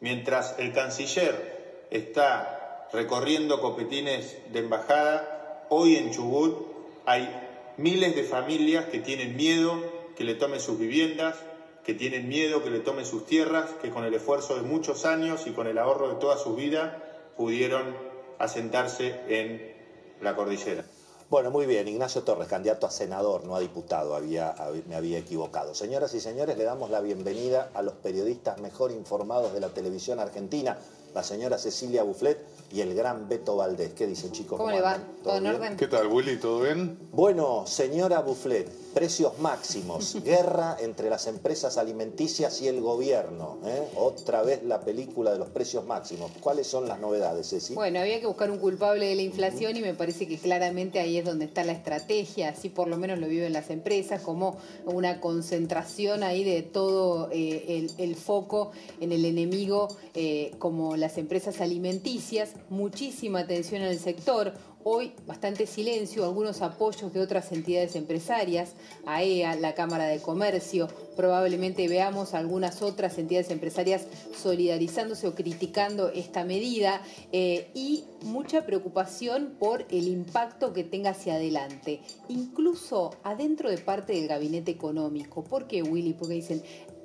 Mientras el canciller está recorriendo copetines de embajada, hoy en Chubut hay miles de familias que tienen miedo que le tomen sus viviendas, que tienen miedo que le tomen sus tierras, que con el esfuerzo de muchos años y con el ahorro de toda su vida pudieron asentarse en la cordillera. Bueno, muy bien, Ignacio Torres, candidato a senador, no a diputado, había, me había equivocado. Señoras y señores, le damos la bienvenida a los periodistas mejor informados de la televisión argentina, la señora Cecilia Bufflet y el gran Beto Valdés. ¿Qué dicen, chicos? ¿Cómo, le va? ¿Todo, en orden? ¿Qué tal, Willy? ¿Todo bien? Bueno, señora Bufflet, precios máximos, <laughs> guerra entre las empresas alimenticias y el gobierno. ¿eh? Otra vez la película de los precios máximos. ¿Cuáles son las novedades, Ceci? Bueno, había que buscar un culpable de la inflación y me parece que claramente ahí es donde está la estrategia, así por lo menos lo viven las empresas, como una concentración ahí de todo eh, el, foco en el enemigo, eh, como las empresas alimenticias muchísima atención en el sector. Hoy bastante silencio, algunos apoyos de otras entidades empresarias, AEA, la Cámara de Comercio, probablemente veamos algunas otras entidades empresarias solidarizándose o criticando esta medida eh, y mucha preocupación por el impacto que tenga hacia adelante, incluso adentro de parte del gabinete económico. ¿Por qué, Willy? Porque dicen,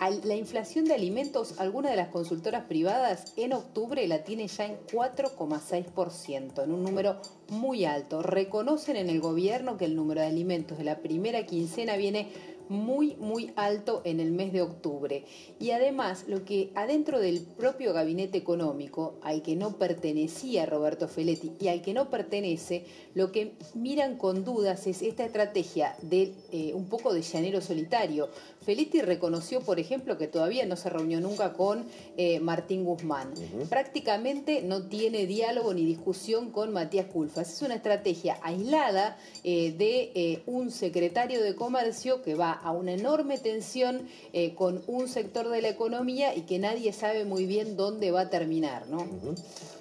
la inflación de alimentos, alguna de las consultoras privadas en octubre la tiene ya en 4,6%, en un número muy alto. Reconocen en el gobierno que el número de alimentos de la primera quincena viene muy, muy alto en el mes de octubre. Y además, lo que adentro del propio gabinete económico, al que no pertenecía Roberto Feletti y al que no pertenece, lo que miran con dudas es esta estrategia de eh, un poco de llanero solitario. Feletti reconoció, por ejemplo, que todavía no se reunió nunca con eh, Martín Guzmán. Prácticamente no tiene diálogo ni discusión con Matías Culfas. Es una estrategia aislada eh, de un secretario de comercio que va a una enorme tensión con un sector de la economía y que nadie sabe muy bien dónde va a terminar. ¿no?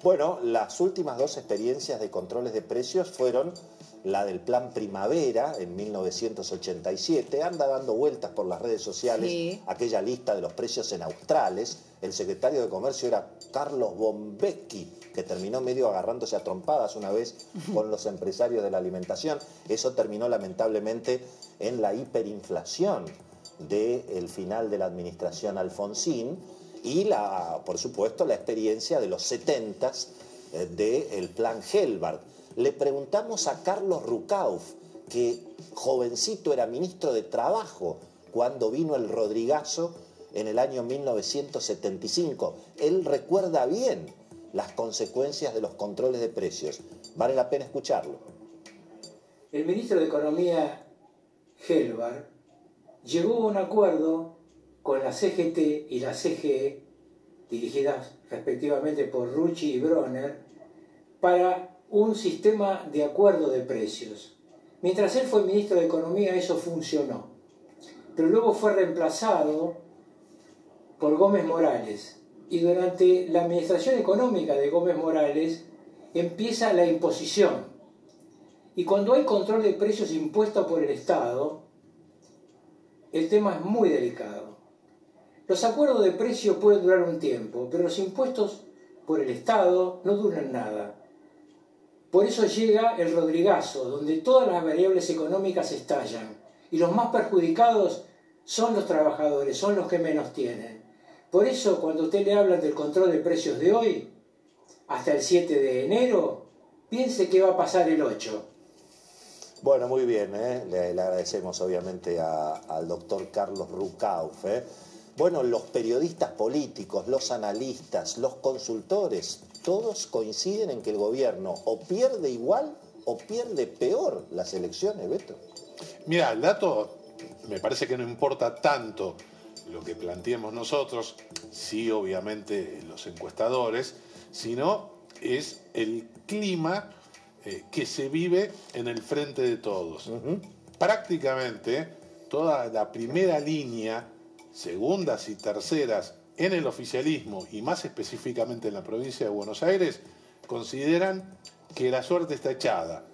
Bueno, las últimas dos experiencias de controles de precios fueron la del Plan Primavera en 1987, anda dando vueltas por las redes sociales aquella lista de los precios en australes. El secretario de Comercio era Carlos Bombecchi, que terminó medio agarrándose a trompadas una vez <laughs> con los empresarios de la alimentación. Eso terminó lamentablemente en la hiperinflación del final de la administración Alfonsín y, la, por supuesto, la experiencia de los 70 eh, del plan Helbart le preguntamos a Carlos Rucauf, que jovencito era ministro de Trabajo cuando vino el Rodrigazo en el año 1975. Él recuerda bien las consecuencias de los controles de precios. Vale la pena escucharlo. El ministro de Economía, Helvar, llegó a un acuerdo con la CGT y la CGE, dirigidas respectivamente por Rucci y Bronner, para un sistema de acuerdo de precios. Mientras él fue ministro de Economía eso funcionó, pero luego fue reemplazado por Gómez Morales y durante la administración económica de Gómez Morales empieza la imposición. Y cuando hay control de precios impuesto por el Estado, el tema es muy delicado. Los acuerdos de precio pueden durar un tiempo, pero los impuestos por el Estado no duran nada. Por eso llega el Rodrigazo, donde todas las variables económicas estallan y los más perjudicados son los trabajadores, son los que menos tienen. Por eso cuando usted le habla del control de precios de hoy, hasta el 7 de enero, piense qué va a pasar el 8. Bueno, muy bien, ¿eh? le, agradecemos obviamente al doctor Carlos Rucauf. ¿eh? Bueno, los periodistas políticos, los analistas, los consultores, todos coinciden en que el gobierno o pierde igual o pierde peor las elecciones, Beto. Mira, el dato me parece que no importa tanto lo que planteemos nosotros, sí obviamente los encuestadores, sino es el clima eh, que se vive en el frente de todos. Uh -huh. Prácticamente toda la primera línea, segundas y terceras en el oficialismo y más específicamente en la provincia de Buenos Aires, consideran que la suerte está echada.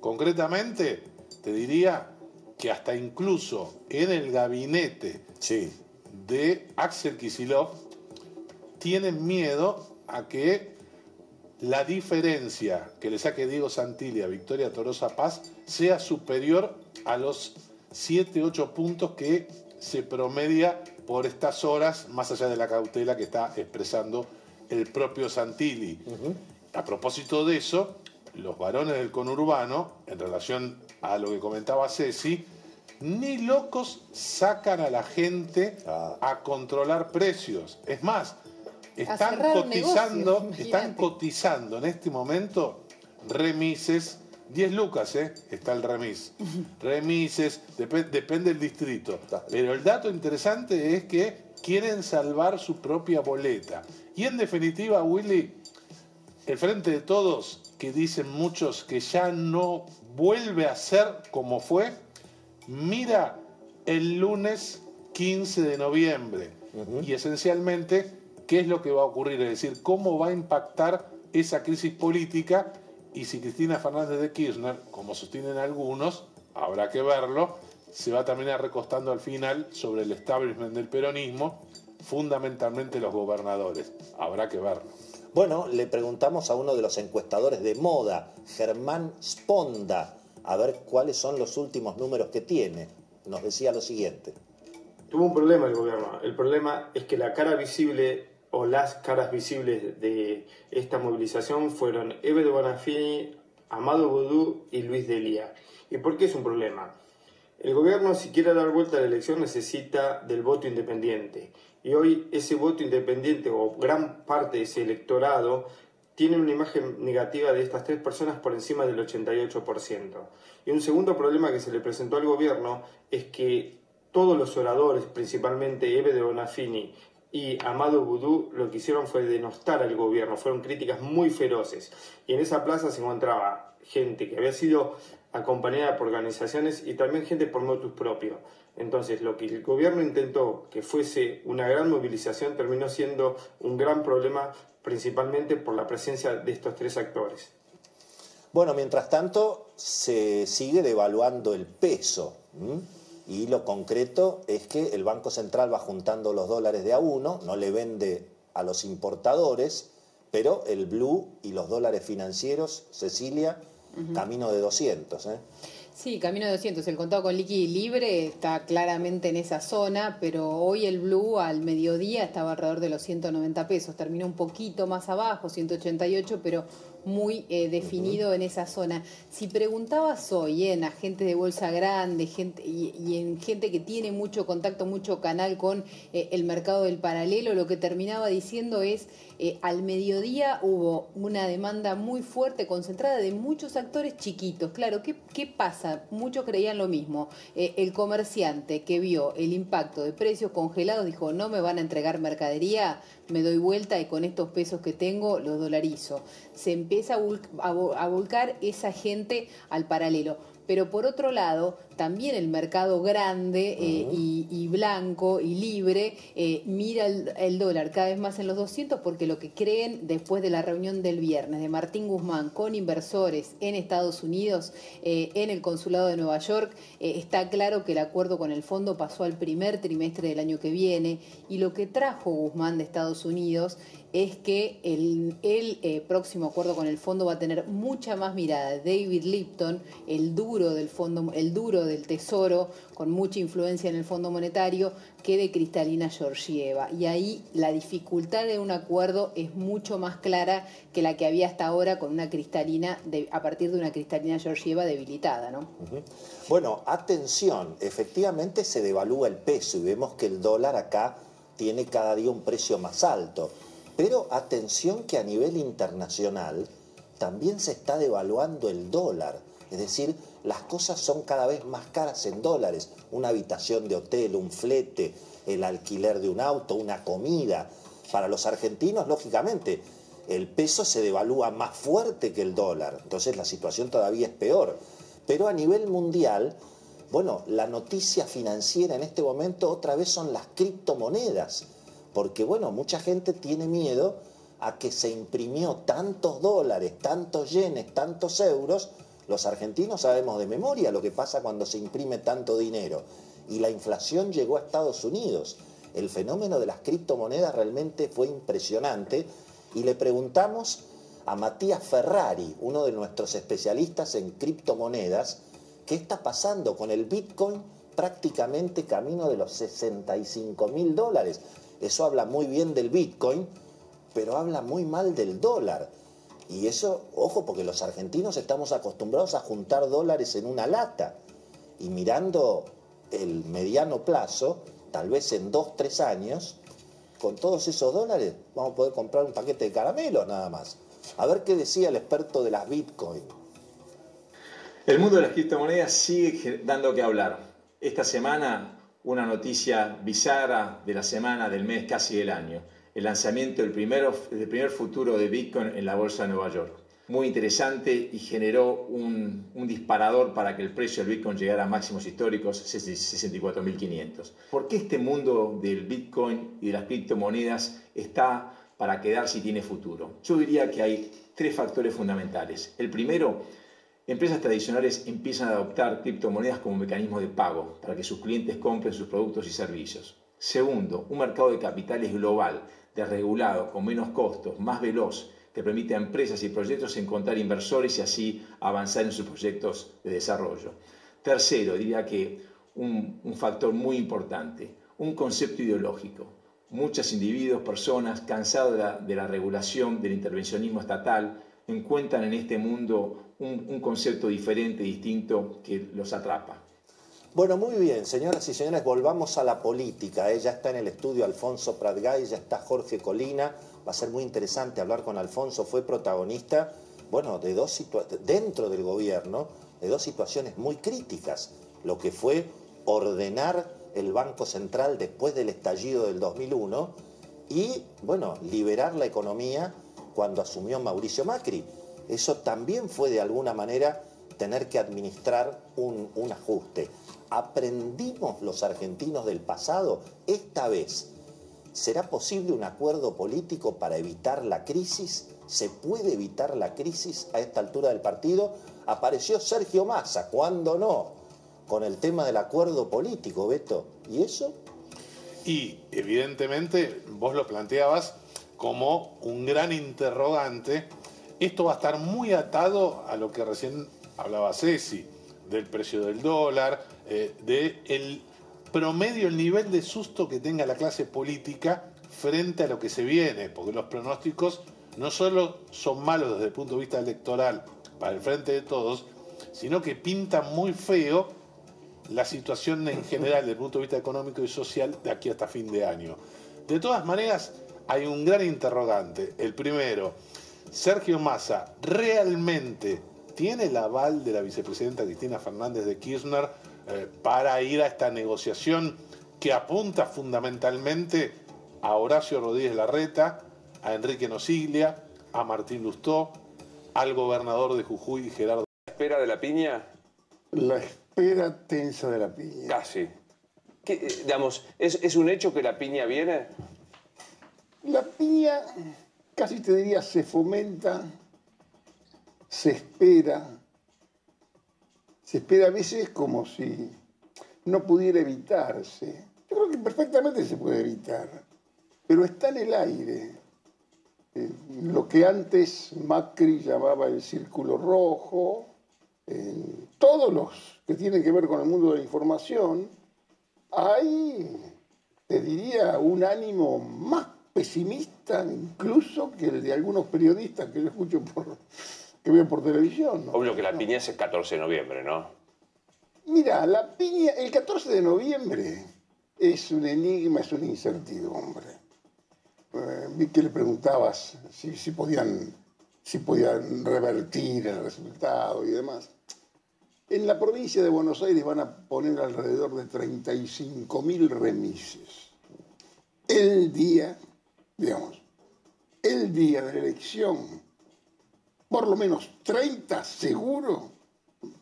Concretamente, te diría que hasta incluso en el gabinete sí. de Axel Kisilov tienen miedo a que la diferencia que le saque Diego Santilli a Victoria Torosa Paz sea superior a los 7-8 puntos que se promedia por estas horas, más allá de la cautela que está expresando el propio Santilli. Uh -huh. A propósito de eso, los varones del conurbano, en relación a lo que comentaba Ceci, ni locos sacan a la gente ah. a controlar precios. Es más, están cotizando, negocio, están cotizando en este momento remises, 10 lucas, ¿eh? está el remis. Remises, dep depende del distrito. Pero el dato interesante es que quieren salvar su propia boleta. Y en definitiva, Willy, el frente de todos, que dicen muchos que ya no vuelve a ser como fue, mira el lunes 15 de noviembre. Uh -huh. Y esencialmente qué es lo que va a ocurrir, es decir, cómo va a impactar esa crisis política y si Cristina Fernández de Kirchner, como sostienen algunos, habrá que verlo, se va a terminar recostando al final sobre el establishment del peronismo, fundamentalmente los gobernadores. Habrá que verlo. Bueno, le preguntamos a uno de los encuestadores de moda, Germán Sponda, a ver cuáles son los últimos números que tiene. Nos decía lo siguiente. Tuvo un problema el gobierno. El problema es que la cara visible o las caras visibles de esta movilización fueron Eve de Bonafini, Amado Boudou y Luis Delía. ¿Y por qué es un problema? El gobierno, si quiere dar vuelta a la elección, necesita del voto independiente. Y hoy ese voto independiente o gran parte de ese electorado tiene una imagen negativa de estas tres personas por encima del 88%. Y un segundo problema que se le presentó al gobierno es que todos los oradores, principalmente Eve de Bonafini y Amado Boudou, lo que hicieron fue denostar al gobierno, fueron críticas muy feroces. Y en esa plaza se encontraba gente que había sido acompañada por organizaciones y también gente por motus propio. Entonces, lo que el gobierno intentó que fuese una gran movilización terminó siendo un gran problema, principalmente por la presencia de estos tres actores. Bueno, mientras tanto, se sigue devaluando el peso. ¿m? Y lo concreto es que el Banco Central va juntando los dólares de a uno, no le vende a los importadores, pero el blue y los dólares financieros, Cecilia, uh -huh. camino de 200. ¿eh? Sí, camino de 200. El contado con liqui libre está claramente en esa zona, pero hoy el blue al mediodía estaba alrededor de los 190 pesos. Terminó un poquito más abajo, 188, pero muy eh, definido en esa zona. Si preguntabas hoy en agentes de bolsa grande gente, y, en gente que tiene mucho contacto, mucho canal con eh, el mercado del paralelo, lo que terminaba diciendo es, eh, al mediodía hubo una demanda muy fuerte, concentrada de muchos actores chiquitos. Claro, ¿qué, qué pasa? Muchos creían lo mismo. el comerciante que vio el impacto de precios congelados dijo, no me van a entregar mercadería, me doy vuelta y con estos pesos que tengo los dolarizo. Se empieza a, volcar esa gente al paralelo. Pero por otro lado, también el mercado grande eh, y, blanco y libre eh, mira el, dólar cada vez más en los 200 porque lo que creen después de la reunión del viernes de Martín Guzmán con inversores en Estados Unidos, eh, en el consulado de Nueva York, está claro que el acuerdo con el fondo pasó al primer trimestre del año que viene y lo que trajo Guzmán de Estados Unidos es que el, el próximo acuerdo con el fondo va a tener mucha más mirada. David Lipton, el duro del fondo, el duro del Tesoro, con mucha influencia en el Fondo Monetario, que de Cristalina Georgieva. Y ahí la dificultad de un acuerdo es mucho más clara que la que había hasta ahora con una Cristalina, a partir de una Cristalina Georgieva debilitada. ¿no? Bueno, atención, efectivamente se devalúa el peso y vemos que el dólar acá tiene cada día un precio más alto. Pero atención que a nivel internacional también se está devaluando el dólar. Es decir, las cosas son cada vez más caras en dólares. Una habitación de hotel, un flete, el alquiler de un auto, una comida. Para los argentinos, lógicamente, el peso se devalúa más fuerte que el dólar. Entonces la situación todavía es peor. Pero a nivel mundial, bueno, la noticia financiera en este momento otra vez son las criptomonedas. Porque, bueno, mucha gente tiene miedo a que se imprimió tantos dólares, tantos yenes, tantos euros, los argentinos sabemos de memoria lo que pasa cuando se imprime tanto dinero. Y la inflación llegó a Estados Unidos. El fenómeno de las criptomonedas realmente fue impresionante. Y le preguntamos a Matías Ferrari, uno de nuestros especialistas en criptomonedas, qué está pasando con el Bitcoin prácticamente camino de los 65 mil dólares. Eso habla muy bien del Bitcoin, pero habla muy mal del dólar. Y eso, ojo, porque los argentinos estamos acostumbrados a juntar dólares en una lata. Y mirando el mediano plazo, tal vez en dos, tres años, con todos esos dólares vamos a poder comprar un paquete de caramelos nada más. A ver qué decía el experto de las Bitcoin. El mundo de las criptomonedas sigue dando que hablar. Esta semana una noticia bizarra de la semana, del mes, casi del año el lanzamiento del, primero, del primer futuro de Bitcoin en la Bolsa de Nueva York. Muy interesante y generó un, disparador para que el precio del Bitcoin llegara a máximos históricos, 64.500. ¿Por qué este mundo del Bitcoin y de las criptomonedas está para quedarse y tiene futuro? Yo diría que hay tres factores fundamentales. El primero, empresas tradicionales empiezan a adoptar criptomonedas como mecanismo de pago para que sus clientes compren sus productos y servicios. Segundo, un mercado de capitales global desregulado, con menos costos, más veloz, que permite a empresas y proyectos encontrar inversores y así avanzar en sus proyectos de desarrollo. Tercero, diría que un, factor muy importante, un concepto ideológico. Muchos individuos, personas cansados de la, regulación, del intervencionismo estatal, encuentran en este mundo un, un concepto diferente, distinto, que los atrapa. Bueno, muy bien, señoras y señores, volvamos a la política. Ella está en el estudio Alfonso Pratgay, ya está Jorge Colina. Va a ser muy interesante hablar con Alfonso. Fue protagonista, bueno, de dos dentro del gobierno, de dos situaciones muy críticas. Lo que fue ordenar el Banco Central después del estallido del 2001 y, bueno, liberar la economía cuando asumió Mauricio Macri. Eso también fue de alguna manera tener que administrar un ajuste. ¿Aprendimos los argentinos del pasado? Esta vez, ¿será posible un acuerdo político para evitar la crisis? ¿Se puede evitar la crisis a esta altura del partido? Apareció Sergio Massa, ¿cuándo no? Con el tema del acuerdo político, Beto. ¿Y eso? Y evidentemente vos lo planteabas como un gran interrogante. Esto va a estar muy atado a lo que recién hablaba Ceci, del precio del dólar, eh, de el promedio, el nivel de susto que tenga la clase política frente a lo que se viene, porque los pronósticos no solo son malos desde el punto de vista electoral para el frente de todos, sino que pintan muy feo la situación en general desde el punto de vista económico y social de aquí hasta fin de año. De todas maneras, hay un gran interrogante. El primero, Sergio Massa realmente tiene el aval de la vicepresidenta Cristina Fernández de Kirchner eh, para ir a esta negociación que apunta fundamentalmente a Horacio Rodríguez Larreta, a Enrique Nosiglia, a Martín Lustó, al gobernador de Jujuy, Gerardo. ¿Espera de la piña? La espera tensa de la piña. Casi. ¿Qué, eh, digamos, ¿es, ¿es un hecho que la piña viene? La piña, casi te diría, se fomenta, se espera, se espera a veces como si no pudiera evitarse. Yo creo que perfectamente se puede evitar, pero está en el aire. Eh, Lo que antes Macri llamaba el círculo rojo, en todos los que tienen que ver con el mundo de la información, hay, te diría, un ánimo más pesimista incluso que el de algunos periodistas que yo escucho por, que veo por televisión. ¿no? Obvio que la piña es el 14 de noviembre, ¿no? Mira, la piña, el 14 de noviembre es un enigma, es una incertidumbre. Eh, vi que le preguntabas si, si podían, si podían revertir el resultado y demás. En la provincia de Buenos Aires van a poner alrededor de 35.000 remises. El día, digamos, el día de la elección, por lo menos 30 seguro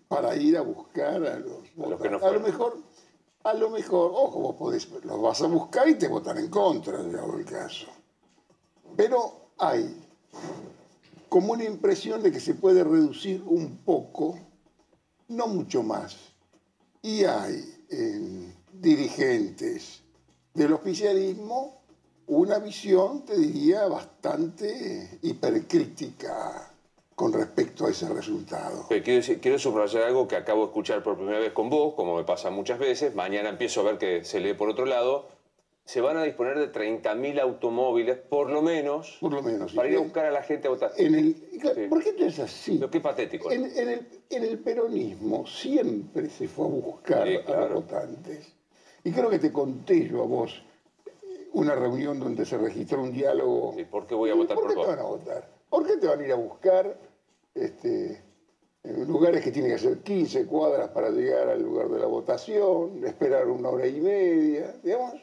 para ir a buscar a los, los que no a lo mejor, a lo mejor, ojo, vos podés, los vas a buscar y te votan en contra, digamos el caso. Pero hay como una impresión de que se puede reducir un poco, no mucho más. Y hay en dirigentes del oficialismo una visión, te diría, bastante hipercrítica con respecto a ese resultado. Pero quiero, decir- quiero subrayar algo que acabo de escuchar por primera vez con vos, como me pasa muchas veces. Mañana empiezo a ver que se lee por otro lado. Se van a disponer de 30.000 automóviles, por lo menos, Por lo menos. para ir a buscar a la gente a votar. En el, claro, ¿Por qué no es así? Pero qué patético. En, en el, en el peronismo siempre se fue a buscar Sí, a los votantes. Y creo que te conté yo a vos una reunión donde se registró un diálogo. ¿Por qué voy a votar ¿Por por qué te van a votar? ¿Por qué te van a ir a buscar este, en lugares que tienen que hacer 15 cuadras para llegar al lugar de la votación, esperar una hora y media? Digamos,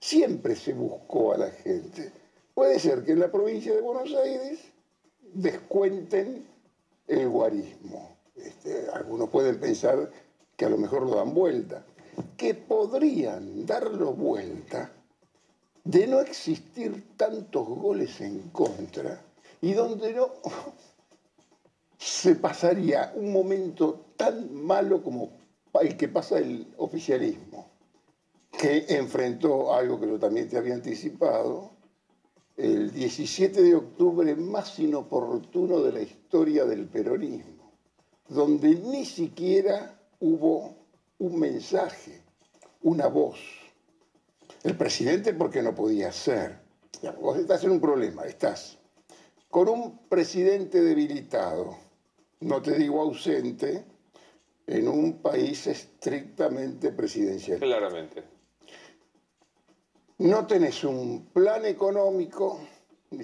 siempre se buscó a la gente. Puede ser que en la provincia de Buenos Aires descuenten el guarismo. Este, algunos pueden pensar que a lo mejor lo dan vuelta, que podrían darlo vuelta de no existir tantos goles en contra y donde no se pasaría un momento tan malo como el que pasa el oficialismo, que enfrentó algo que yo también te había anticipado, el 17 de octubre más inoportuno de la historia del peronismo, donde ni siquiera hubo un mensaje, una voz. El presidente porque no podía ser. Vos estás en un problema, estás con un presidente debilitado, no te digo ausente, en un país estrictamente presidencial. Claramente. No tenés un plan económico,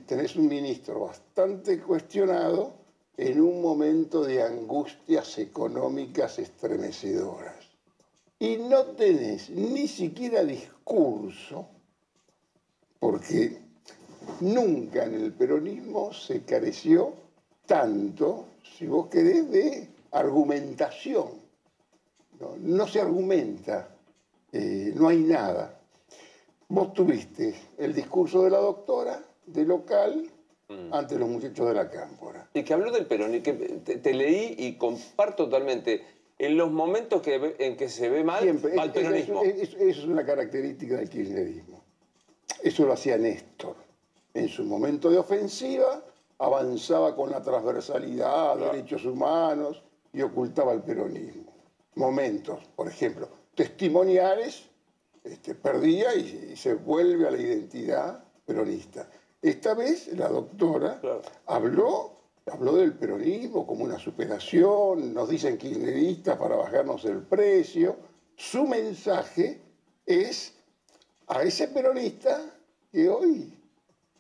tenés un ministro bastante cuestionado en un momento de angustias económicas estremecedoras. Y no tenés ni siquiera discurso, porque nunca en el peronismo se careció tanto, si vos querés, de argumentación. No, No se argumenta, eh, no hay nada. Vos tuviste el discurso de la doctora de local ante los muchachos de la cámpora. Y que habló del peronismo, que te, te leí y comparto totalmente. En los momentos que en que se ve mal, Siempre. es- peronismo. es- es- Eso es una característica del kirchnerismo. Eso lo hacía Néstor. En su momento de ofensiva avanzaba con la transversalidad, derechos humanos y ocultaba el peronismo. Momentos, por ejemplo, testimoniales, este, perdía y, y se vuelve a la identidad peronista. Esta vez la doctora habló, habló del peronismo como una superación, nos dicen kirchneristas para bajarnos el precio. Su mensaje es a ese peronista que hoy,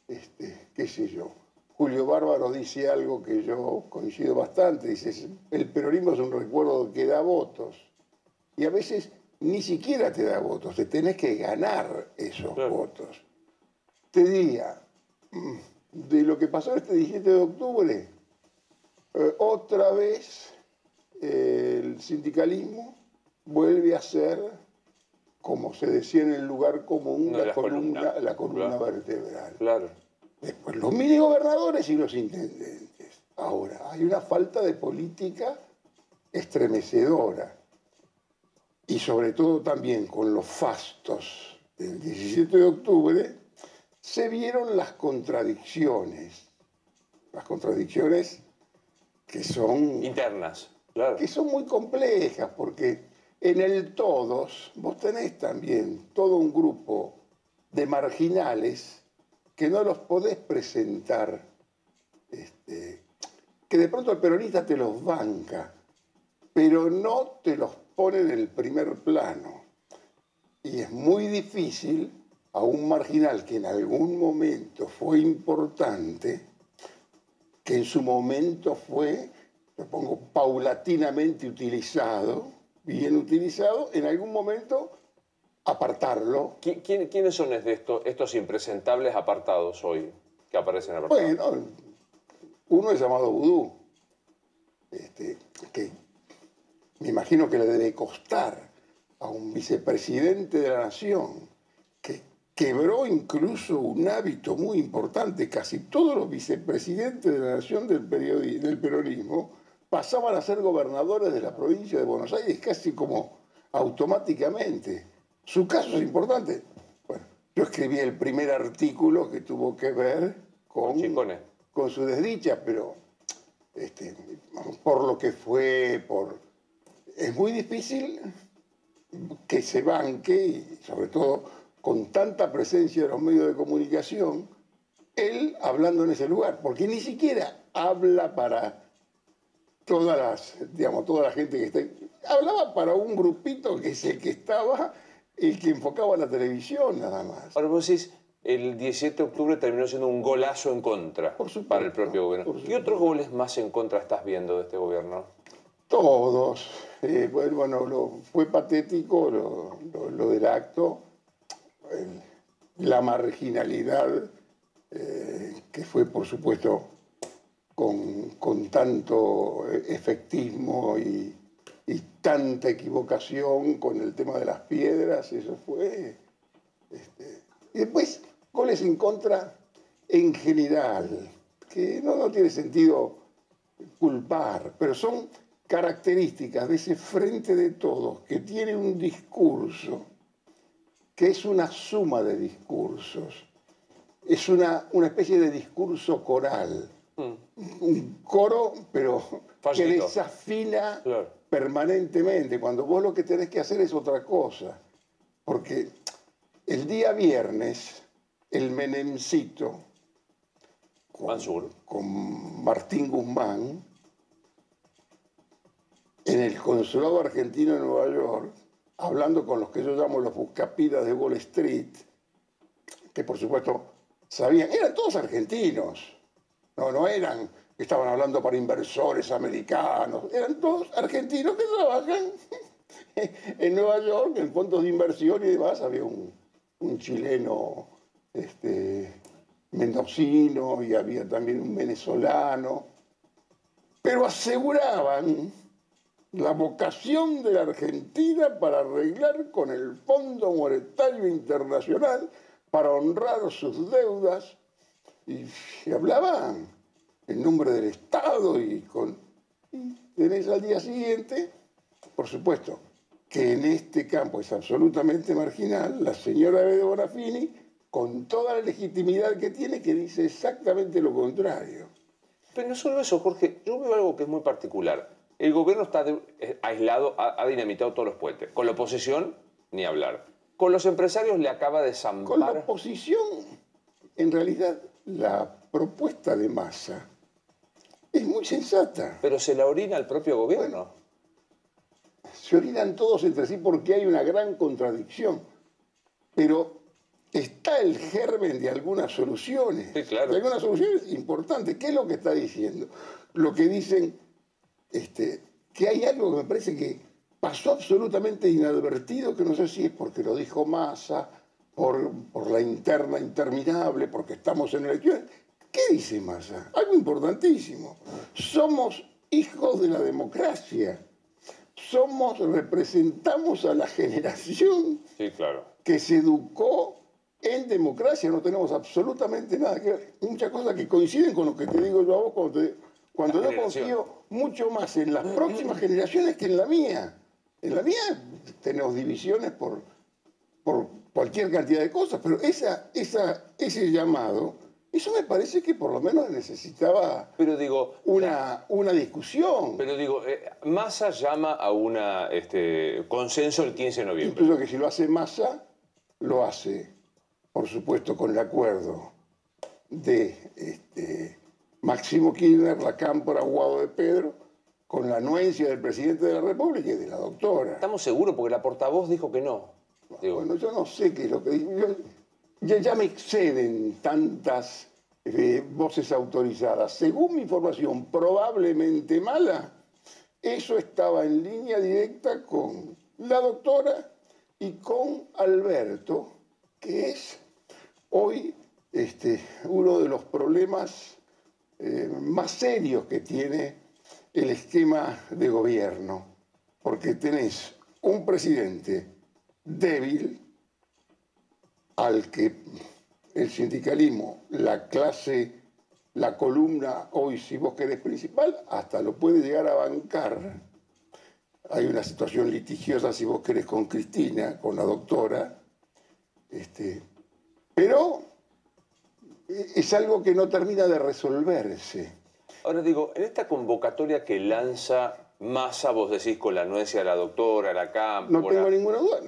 este, qué sé yo, Julio Bárbaro dice algo que yo coincido bastante, dice, el peronismo es un recuerdo que da votos. Y a veces ni siquiera te da votos, te tenés que ganar esos votos. Te diría, mm, de lo que pasó este 17 de octubre, eh, otra vez eh, el sindicalismo vuelve a ser, como se decía en el lugar común, No, la, la columna, columna. la columna Claro. vertebral. Claro. Después los mini gobernadores y los intendentes. Ahora, hay una falta de política estremecedora. Y sobre todo también con los fastos del 17 de octubre, se vieron las contradicciones. Las contradicciones que son... Internas, claro. Que son muy complejas, porque en el todos vos tenés también todo un grupo de marginales que no los podés presentar, este, que de pronto el peronista te los banca, pero no te los pone en el primer plano. Y es muy difícil a un marginal que en algún momento fue importante, que en su momento fue, lo pongo, paulatinamente utilizado, bien utilizado, en algún momento apartarlo. ¿Qui- quién- ¿Quiénes son estos, estos impresentables apartados hoy que aparecen en el apartado? Bueno, uno es llamado vudú, este, que me imagino que le debe costar a un vicepresidente de la nación, que quebró incluso un hábito muy importante. Casi todos los vicepresidentes de la nación del, del peronismo pasaban a ser gobernadores de la provincia de Buenos Aires casi como automáticamente. Su caso es importante. Bueno, yo escribí el primer artículo que tuvo que ver con, con su desdicha, pero este, por lo que fue, por... Es muy difícil que se banque, y sobre todo con tanta presencia de los medios de comunicación, él hablando en ese lugar, porque ni siquiera habla para todas las, digamos, toda la gente que está. Hablaba para un grupito que es el que estaba, el que enfocaba la televisión nada más. Ahora vos decís, el 17 de octubre terminó siendo un golazo en contra para el propio gobierno. ¿Qué otros goles más en contra estás viendo de este gobierno? Todos. Eh, bueno, bueno, lo- fue patético lo, lo- lo del acto, el- la marginalidad, eh, que fue, por supuesto, con, con tanto efectismo y, y tanta equivocación con el tema de las piedras, eso fue. este, y después, goles en contra en general, que no, no tiene sentido culpar, pero son características de ese frente de todos que tiene un discurso, que es una suma de discursos, es una, una especie de discurso coral, un coro, pero que desafina permanentemente, cuando vos lo que tenés que hacer es otra cosa, porque el día viernes, el Menemcito, con, con Martín Guzmán, en el consulado argentino en Nueva York, hablando con los que yo llamo los buscapiras de Wall Street, que por supuesto sabían, eran todos argentinos, no, no eran estaban hablando para inversores americanos, eran todos argentinos que trabajan <laughs> en Nueva York, en fondos de inversión y demás, había un, un chileno este, mendocino y había también un venezolano, pero aseguraban la vocación de la Argentina para arreglar con el Fondo Monetario Internacional, para honrar sus deudas, y, y hablaban en nombre del Estado y con... Y tenés al día siguiente, por supuesto, que en este campo es absolutamente marginal, la señora de Bonafini, con toda la legitimidad que tiene, que dice exactamente lo contrario. Pero no solo eso, Jorge, yo veo algo que es muy particular. El gobierno está de- eh, aislado, ha, ha dinamitado todos los puentes. Con la oposición, ni hablar. Con los empresarios le acaba de Con la zampar. oposición, en realidad, la propuesta de masa es muy sensata. Pero se la orina el propio gobierno. Se orinan todos entre sí porque hay una gran contradicción. Pero está el germen de algunas soluciones. Sí, claro. De algunas soluciones importantes. ¿Qué es lo que está diciendo? Lo que dicen este, que hay algo que me parece que pasó absolutamente inadvertido, que no sé si es porque lo dijo Massa, por, por la interna interminable, porque estamos en elecciones. ¿Qué dice Massa? Algo importantísimo. Somos hijos de la democracia. Somos, representamos a la generación Sí, claro. que se educó en democracia, no tenemos absolutamente nada que ver. Muchas cosas que coinciden con lo que te digo yo a vos cuando, te- cuando La yo confío mucho más en las próximas generaciones que en la mía. En la mía tenemos divisiones por, por cualquier cantidad de cosas, pero esa, esa, ese llamado, eso me parece que por lo menos necesitaba Pero digo, una, una discusión. pero digo, eh, Massa llama a un este, consenso el 15 de noviembre. Incluso que si lo hace Massa, lo hace, por supuesto, con el acuerdo de este, Máximo Kirchner, la Cámpora, Guado de Pedro, con la anuencia del presidente de la República y de la doctora. Estamos seguros porque la portavoz dijo que no. Digo, Bueno, yo no sé qué es lo que dice. Ya me exceden tantas eh, voces autorizadas. Según mi información, probablemente mala, eso estaba en línea directa con la doctora y con Alberto, que es hoy este, uno de los problemas eh, más serios que tiene el esquema de gobierno, porque tenés un presidente débil al que el sindicalismo, la clase, la columna hoy, si vos querés principal, hasta lo puede llegar a bancar. Hay una situación litigiosa, si vos querés, con Cristina, con la doctora, este, pero es algo que no termina de resolverse. Ahora digo, en esta convocatoria que lanza Massa, vos decís con la anuencia de la doctora, la Cámpora... No tengo ninguna duda.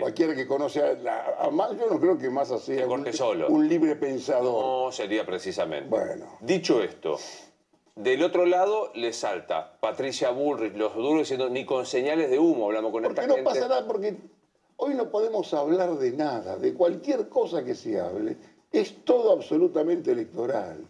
Cualquiera que conoce a, la- a Massa, yo no creo que Massa sea un, solo. un libre pensador. No sería precisamente. Bueno. Dicho esto, del otro lado le salta Patricia Bullrich, los duros diciendo ni con señales de humo hablamos con Porque esta no gente. pasa nada, porque hoy no podemos hablar de nada, de cualquier cosa que se hable. Es todo absolutamente electoral.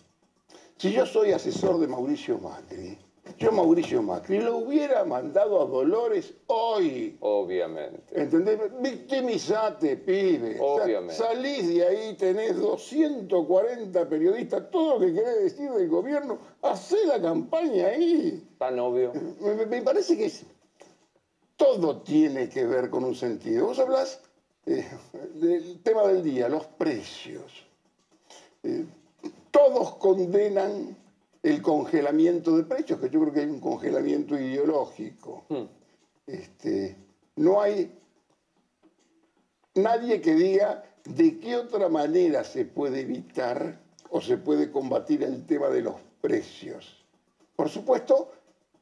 Si yo soy asesor de Mauricio Macri, yo Mauricio Macri lo hubiera mandado a Dolores hoy. Obviamente. ¿Entendés? Victimizate, pibe. Sa- Obviamente. Salís de ahí, tenés 240 periodistas, todo lo que querés decir del gobierno, hacé la campaña ahí. Tan obvio. Me, me- me parece que es- todo tiene que ver con un sentido. Vos hablas eh, del tema del día, los precios. Eh, todos condenan el congelamiento de precios, que yo creo que hay un congelamiento ideológico. Este, no hay nadie que diga de qué otra manera se puede evitar o se puede combatir el tema de los precios. Por supuesto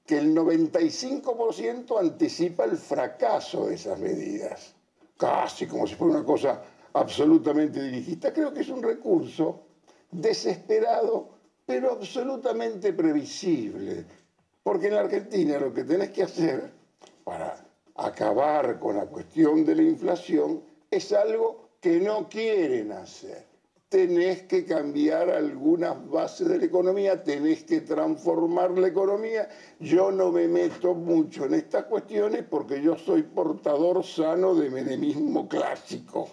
que el 95% anticipa el fracaso de esas medidas, casi como si fuera una cosa absolutamente dirigista. Creo que es un recurso desesperado, pero absolutamente previsible. Porque en la Argentina lo que tenés que hacer para acabar con la cuestión de la inflación es algo que no quieren hacer. Tenés que cambiar algunas bases de la economía, tenés que transformar la economía. Yo no me meto mucho en estas cuestiones porque yo soy portador sano de menemismo clásico.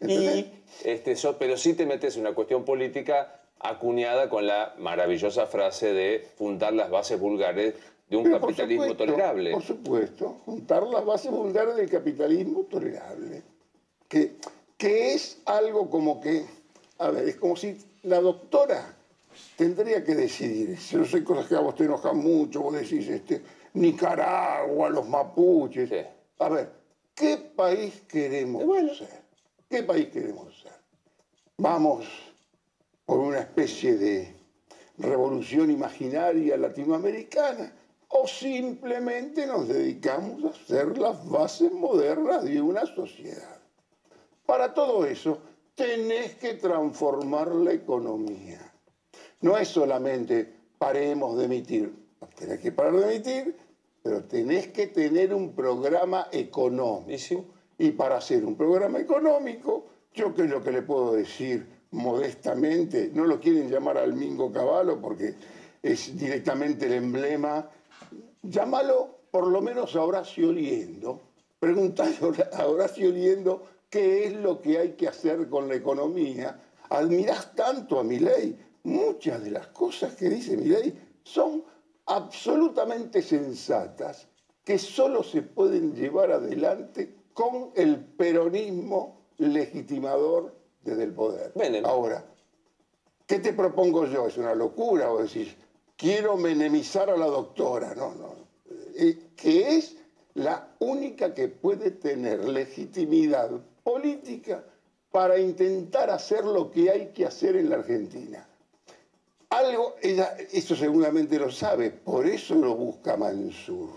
Y, este, so- pero sí te metes en una cuestión política acuñada con la maravillosa frase de fundar las bases vulgares de un Pero por capitalismo supuesto, tolerable. Por supuesto, juntar las bases vulgares del capitalismo tolerable. Que, que es algo como que, a ver, es como si la doctora tendría que decidir. Yo sé cosas que a vos te enojan mucho, vos decís, este, Nicaragua, los mapuches. A ver, ¿qué país queremos ser? ¿Qué país queremos ser? Vamos por una especie de revolución imaginaria latinoamericana o simplemente nos dedicamos a ser las bases modernas de una sociedad. Para todo eso tenés que transformar la economía. No es solamente paremos de emitir, tenés que parar de emitir, pero tenés que tener un programa económico. Y para hacer un programa económico, yo que es lo que le puedo decir modestamente, no lo quieren llamar al Mingo Caballo porque es directamente el emblema, llámalo por lo menos a Horacio Liendo, preguntale <laughs> a Horacio Liendo qué es lo que hay que hacer con la economía. Admirás tanto a mi ley, muchas de las cosas que dice mi ley son absolutamente sensatas, que solo se pueden llevar adelante con el peronismo legitimador desde el poder. Ahora, ¿qué te propongo yo? ¿Es una locura? O decir, quiero menemizar a la doctora. No, no. Eh, que es la única que puede tener legitimidad política para intentar hacer lo que hay que hacer en la Argentina. Algo, ella, eso seguramente lo sabe, por eso lo busca Mansur.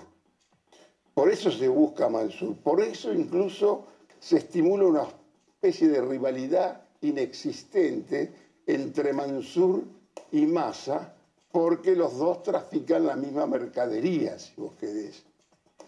Por eso se busca Mansur. Por eso incluso se estimula una especie de rivalidad inexistente entre Mansur y Massa, porque los dos trafican la misma mercadería, si vos querés.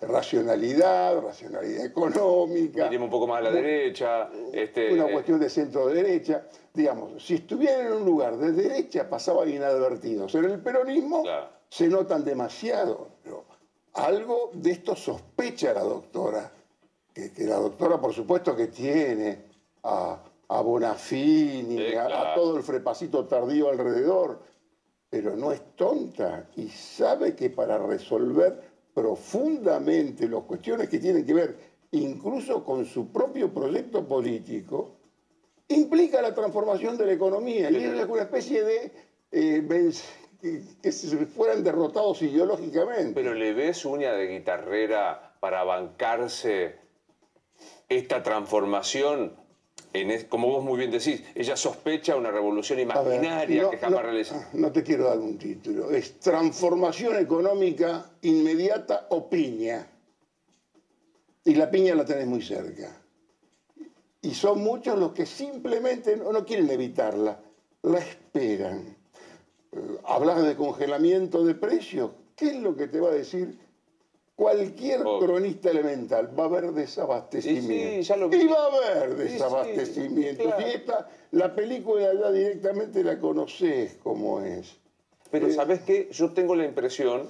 Racionalidad, racionalidad económica. Tiene un poco más a la derecha. Este, una eh, cuestión de centro-derecha. Digamos, si estuvieran en un lugar de derecha pasaban inadvertidos. En el peronismo se notan demasiado. Pero algo de esto sospecha la doctora. Que, que la doctora, por supuesto, que tiene a, a Bonafini, a, a todo el frepacito tardío alrededor, pero no es tonta y sabe que para resolver profundamente las cuestiones que tienen que ver incluso con su propio proyecto político, implica la transformación de la economía. Y es una especie de eh, que se fueran derrotados ideológicamente. Pero le ves uña de guitarrera para bancarse esta transformación como vos muy bien decís, ella sospecha una revolución imaginaria que jamás realiza. No te quiero dar un título. Es transformación económica inmediata o piña. Y la piña la tenés muy cerca. Y son muchos los que simplemente no, quieren evitarla, la esperan. Eh, hablas de congelamiento de precios. ¿Qué es lo que te va a decir Cualquier cronista elemental va a haber desabastecimiento. Y va a haber desabastecimiento. Si esta, la película ya directamente la conoces como es. Pero Eh, ¿sabes qué? Yo tengo la impresión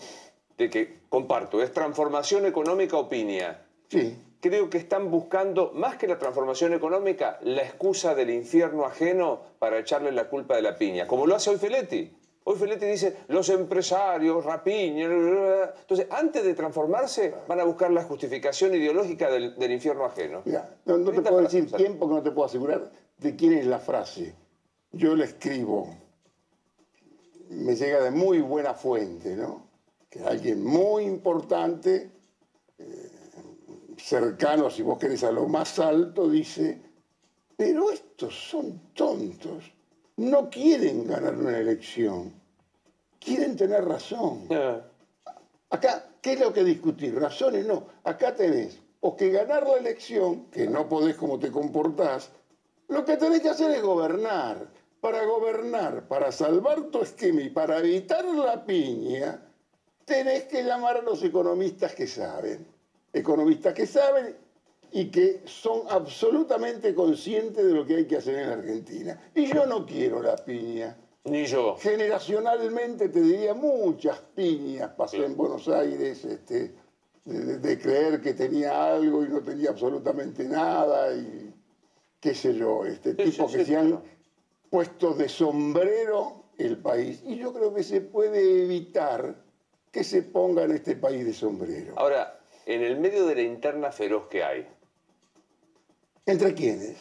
de que, comparto, es transformación económica o piña. Sí. Creo que están buscando, más que la transformación económica, la excusa del infierno ajeno para echarle la culpa de la piña, como lo hace hoy Feletti. Hoy Feletti dice, los empresarios, rapiña, bla, bla, bla. Entonces, antes de transformarse, van a buscar la justificación ideológica del, del infierno ajeno. Mira, no, no te puedo decir quién porque no te puedo asegurar de quién es la frase. Yo la escribo. Me llega de muy buena fuente, ¿no? Que alguien muy importante, eh, cercano, si vos querés, a lo más alto, dice, pero estos son tontos. No quieren ganar una elección. Quieren tener razón. Acá, ¿qué es lo que discutir? Razones no. Acá tenés o que ganar la elección, que no podés como te comportás, lo que tenés que hacer es gobernar. Para gobernar, para salvar tu esquema y para evitar la piña, tenés que llamar a los economistas que saben. Economistas que saben y que son absolutamente conscientes de lo que hay que hacer en la Argentina. Y yo no quiero la piña. Ni yo. Generacionalmente te diría muchas piñas pasé en Buenos Aires, este, de, de- de creer que tenía algo y no tenía absolutamente nada, y qué sé yo, este, tipos que se han puesto de sombrero el país. Y yo creo que se puede evitar que se ponga en este país de sombrero. Ahora, en el medio de la interna feroz que hay. ¿Entre quiénes?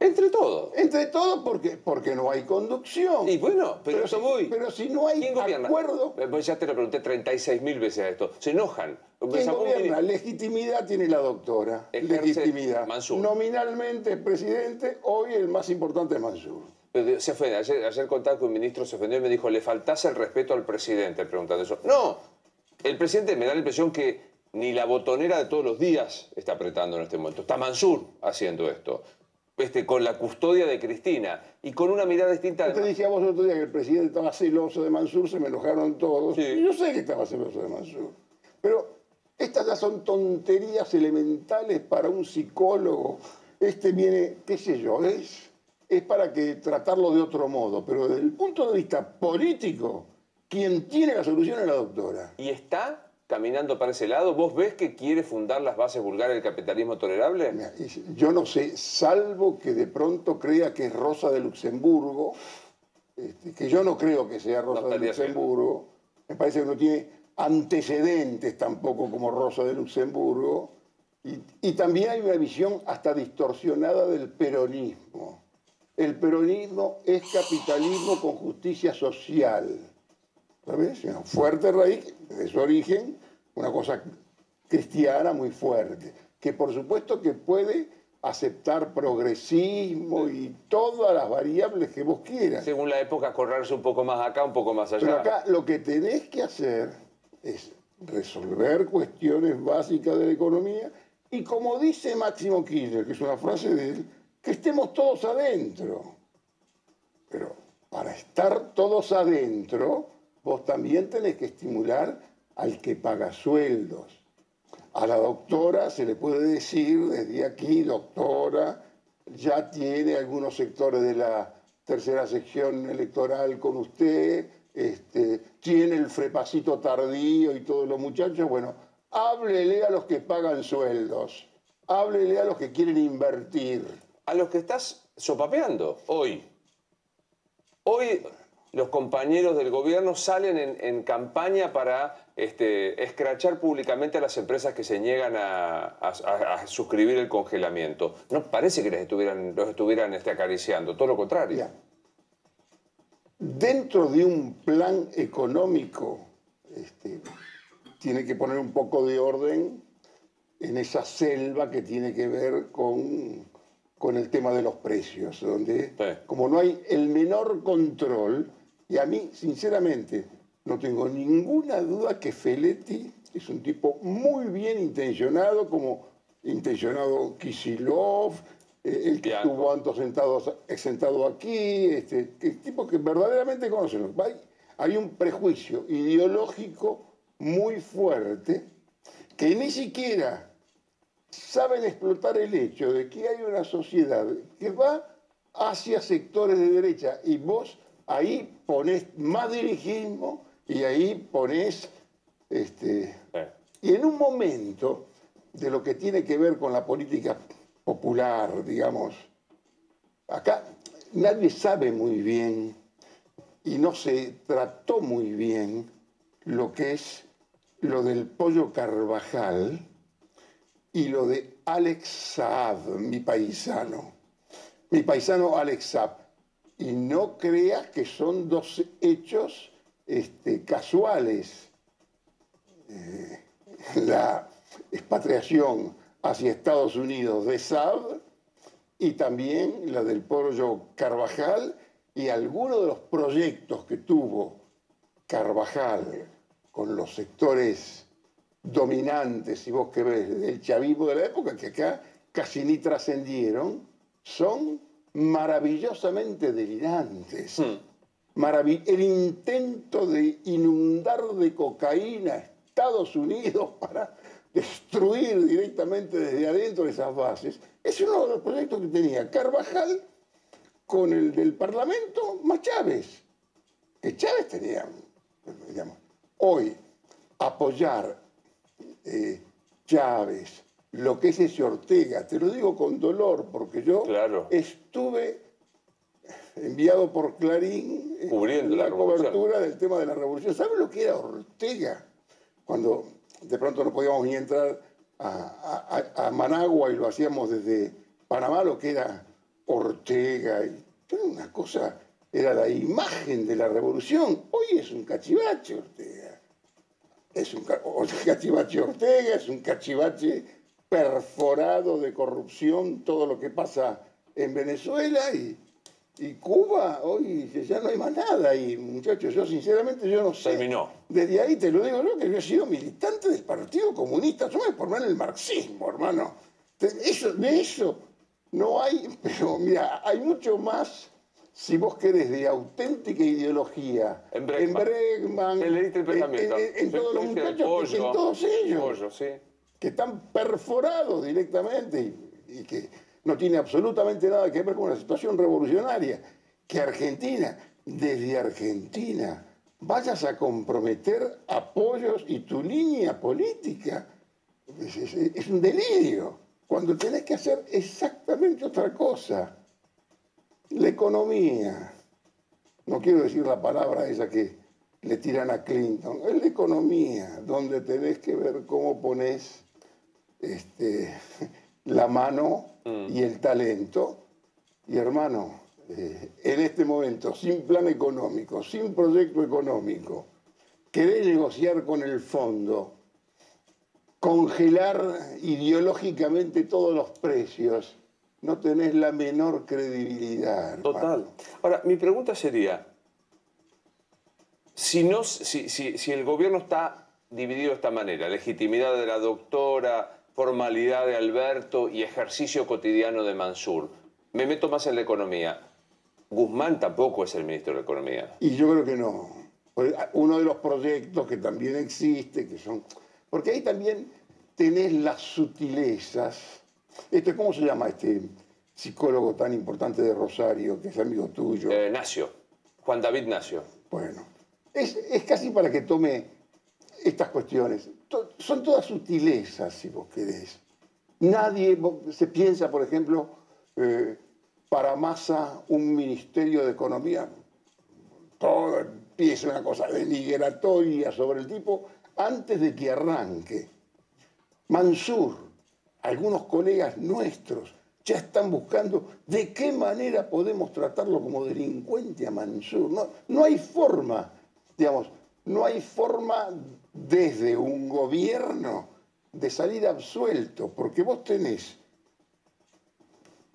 Entre todos. Entre todos porque, porque no hay conducción. Y bueno, pero, eso si, voy. Pero si no hay acuerdo, Eh, pues ya te lo pregunté 36 mil veces a esto. Se enojan. ¿quién un gobierna? Legitimidad tiene la doctora. Ejerce Legitimidad. Mansur. Nominalmente es presidente, hoy el más importante es Mansur. Pero Se ofende. Ayer, ayer contaba que un ministro se ofendió y me dijo, le faltase el respeto al presidente preguntando eso. No, el presidente me da la impresión que ni la botonera de todos los días está apretando en este momento. Está Mansur haciendo esto. este, con la custodia de Cristina y con una mirada distinta. Yo te dije a vos el otro día que el presidente estaba celoso de Mansur, se me enojaron todos. Y yo sé que estaba celoso de Mansur. Pero estas ya son tonterías elementales para un psicólogo. Este viene, qué sé yo, es, es para que tratarlo de otro modo. Pero desde el punto de vista político, quien tiene la solución es la doctora. ¿Y está caminando para ese lado? ¿Vos ves que quiere fundar las bases vulgares del capitalismo tolerable? Yo no sé, salvo que de pronto crea que es Rosa de Luxemburgo, este, que yo no creo que sea Rosa de Luxemburgo, me parece que no tiene antecedentes tampoco como Rosa de Luxemburgo, y, y también hay una visión hasta distorsionada del peronismo. El peronismo es capitalismo con justicia social. ¿Sabes? Una fuerte raíz de su origen, una cosa cristiana muy fuerte, que por supuesto que puede aceptar progresismo y todas las variables que vos quieras. Según la época, correrse un poco más acá, un poco más allá. Pero acá lo que tenés que hacer es resolver cuestiones básicas de la economía y como dice Máximo Kirchner, que es una frase de él, que estemos todos adentro. Pero para estar todos adentro, vos también tenés que estimular al que paga sueldos. A la doctora se le puede decir desde aquí, doctora, ya tiene algunos sectores de la tercera sección electoral con usted, este, tiene el frepacito tardío y todos los muchachos, bueno, háblele a los que pagan sueldos, háblele a los que quieren invertir. A los que estás sopapeando hoy. Hoy los compañeros del gobierno salen en, campaña para este, escrachar públicamente a las empresas que se niegan a, suscribir el congelamiento. No parece que les estuvieran, los estuvieran este, acariciando, todo lo contrario. Dentro de un plan económico, este, tiene que poner un poco de orden en esa selva que tiene que ver con, con el tema de los precios, donde como no hay el menor control, y a mí, sinceramente, no tengo ninguna duda que Feletti es un tipo muy bien intencionado, como intencionado Kisilov, eh, el que estuvo antes sentado, sentado aquí, este, tipo que verdaderamente conocen. Hay, hay un prejuicio ideológico muy fuerte que ni siquiera saben explotar el hecho de que hay una sociedad que va hacia sectores de derecha y vos ahí pones más dirigismo y ahí pones, este, y en un momento de lo que tiene que ver con la política popular, digamos, acá nadie sabe muy bien y no se trató muy bien lo que es lo del pollo Carvajal y lo de Alex Saab, mi paisano. Mi paisano Alex Saab y no creas que son dos hechos este, casuales. Eh, la expatriación hacia Estados Unidos de Saab y también la del pollo Carvajal y algunos de los proyectos que tuvo Carvajal con los sectores dominantes, si vos que ves, del chavismo de la época, que acá casi ni trascendieron, son maravillosamente delirantes. Hmm. el intento de inundar de cocaína a Estados Unidos <laughs> para destruir directamente desde adentro esas bases, es uno de los proyectos que tenía Carvajal con el del Parlamento más Chávez. Que Chávez tenía, digamos, hoy apoyar eh, Chávez, lo que es ese Ortega. Te lo digo con dolor, porque yo estuve enviado por Clarín cubriendo la, cobertura del tema de la revolución. ¿Sabes lo que era Ortega? Cuando de pronto no podíamos ni entrar a, Managua y lo hacíamos desde Panamá, lo que era Ortega. Y, una cosa, era la imagen de la revolución. Hoy es un cachivache Ortega. Es un cachivache Ortega, es un cachivache perforado de corrupción todo lo que pasa en Venezuela y, Cuba, hoy ya no hay más nada y muchachos, yo sinceramente yo no sé. Terminó. Desde ahí te lo digo yo, que yo he sido militante del Partido Comunista, yo me formé en el marxismo, hermano. Eso, de eso no hay, <laughs> pero mira, hay mucho más, si vos querés, de auténtica ideología. En Bregman. Bregman, En el pensamiento. en- en- en todos los muchachos, pollo. en todos ellos Pollo, sí. Que están perforados directamente y, que no tiene absolutamente nada que ver con una situación revolucionaria. Que Argentina, desde Argentina, vayas a comprometer apoyos y tu línea política, es un delirio. Cuando tenés que hacer exactamente otra cosa. La economía. No quiero decir la palabra esa que le tiran a Clinton. Es la economía, donde tenés que ver cómo pones este, <laughs> la mano y el talento. Y hermano, eh, en este momento, sin plan económico, sin proyecto económico, querés negociar con el fondo, congelar ideológicamente todos los precios, no tenés la menor credibilidad. hermano. Total. Ahora, mi pregunta sería, si, no, si, si- si el gobierno está dividido de esta manera, legitimidad de la doctora, formalidad de Alberto y ejercicio cotidiano de Mansur, me meto más en la economía. Guzmán tampoco es el ministro de Economía. Y yo creo que no. Porque Uno de los proyectos que también existe, que son... Porque ahí también tenés las sutilezas. Este, ¿Cómo se llama este psicólogo tan importante de Rosario, que es amigo tuyo? Eh, Nacio, Juan David Nacio. Bueno, es, es casi para que tome estas cuestiones. Son todas sutilezas, si vos querés. Nadie se piensa, por ejemplo, eh, para Massa un ministerio de economía. Todo empieza una cosa denigratoria sobre el tipo antes de que arranque. Mansur, algunos colegas nuestros ya están buscando de qué manera podemos tratarlo como delincuente a Mansur. No, no hay forma, digamos, no hay forma desde un gobierno de salir absuelto, porque vos tenés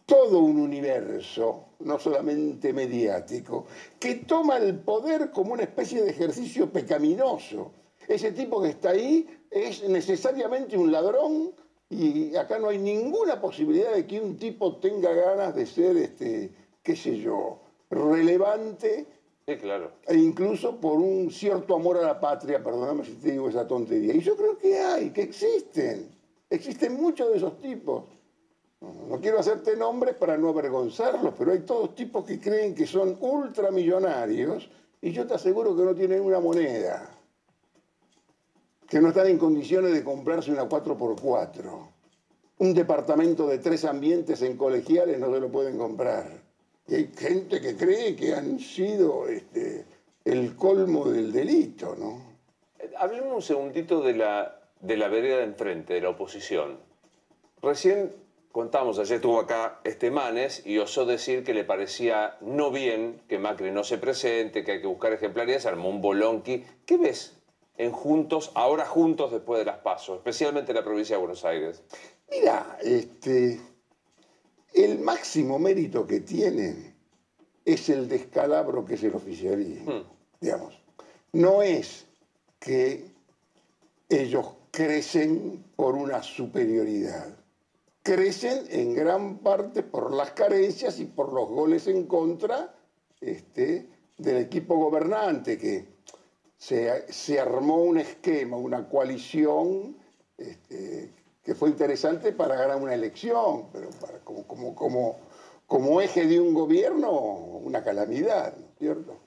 todo un universo, no solamente mediático, que toma el poder como una especie de ejercicio pecaminoso. Ese tipo que está ahí es necesariamente un ladrón y acá no hay ninguna posibilidad de que un tipo tenga ganas de ser, este, qué sé yo, relevante Sí, claro. e incluso por un cierto amor a la patria, perdóname si te digo esa tontería. Y yo creo que hay, que existen. Existen muchos de esos tipos. No quiero hacerte nombres para no avergonzarlos, pero hay todos tipos que creen que son ultramillonarios y yo te aseguro que no tienen una moneda. Que no están en condiciones de comprarse una 4x4. Un departamento de tres ambientes en colegiales no se lo pueden comprar. Y hay gente que cree que han sido este, el colmo del delito, ¿no? Eh, Hablemos un segundito de la, de la vereda de enfrente, de la oposición. Recién contamos, ayer estuvo acá este Manes y osó decir que le parecía no bien que Macri no se presente, que hay que buscar ejemplaridad, se armó un bolonqui. ¿Qué ves en Juntos, ahora Juntos después de las pasos, especialmente en la provincia de Buenos Aires? Mira, este, el máximo mérito que tienen es el descalabro que es el oficialismo. Digamos, no es que ellos crecen por una superioridad. Crecen en gran parte por las carencias y por los goles en contra este, del equipo gobernante, que se, se armó un esquema, una coalición este, que fue interesante para ganar una elección, pero para, como, como, como, como eje de un gobierno, una calamidad, ¿no es cierto?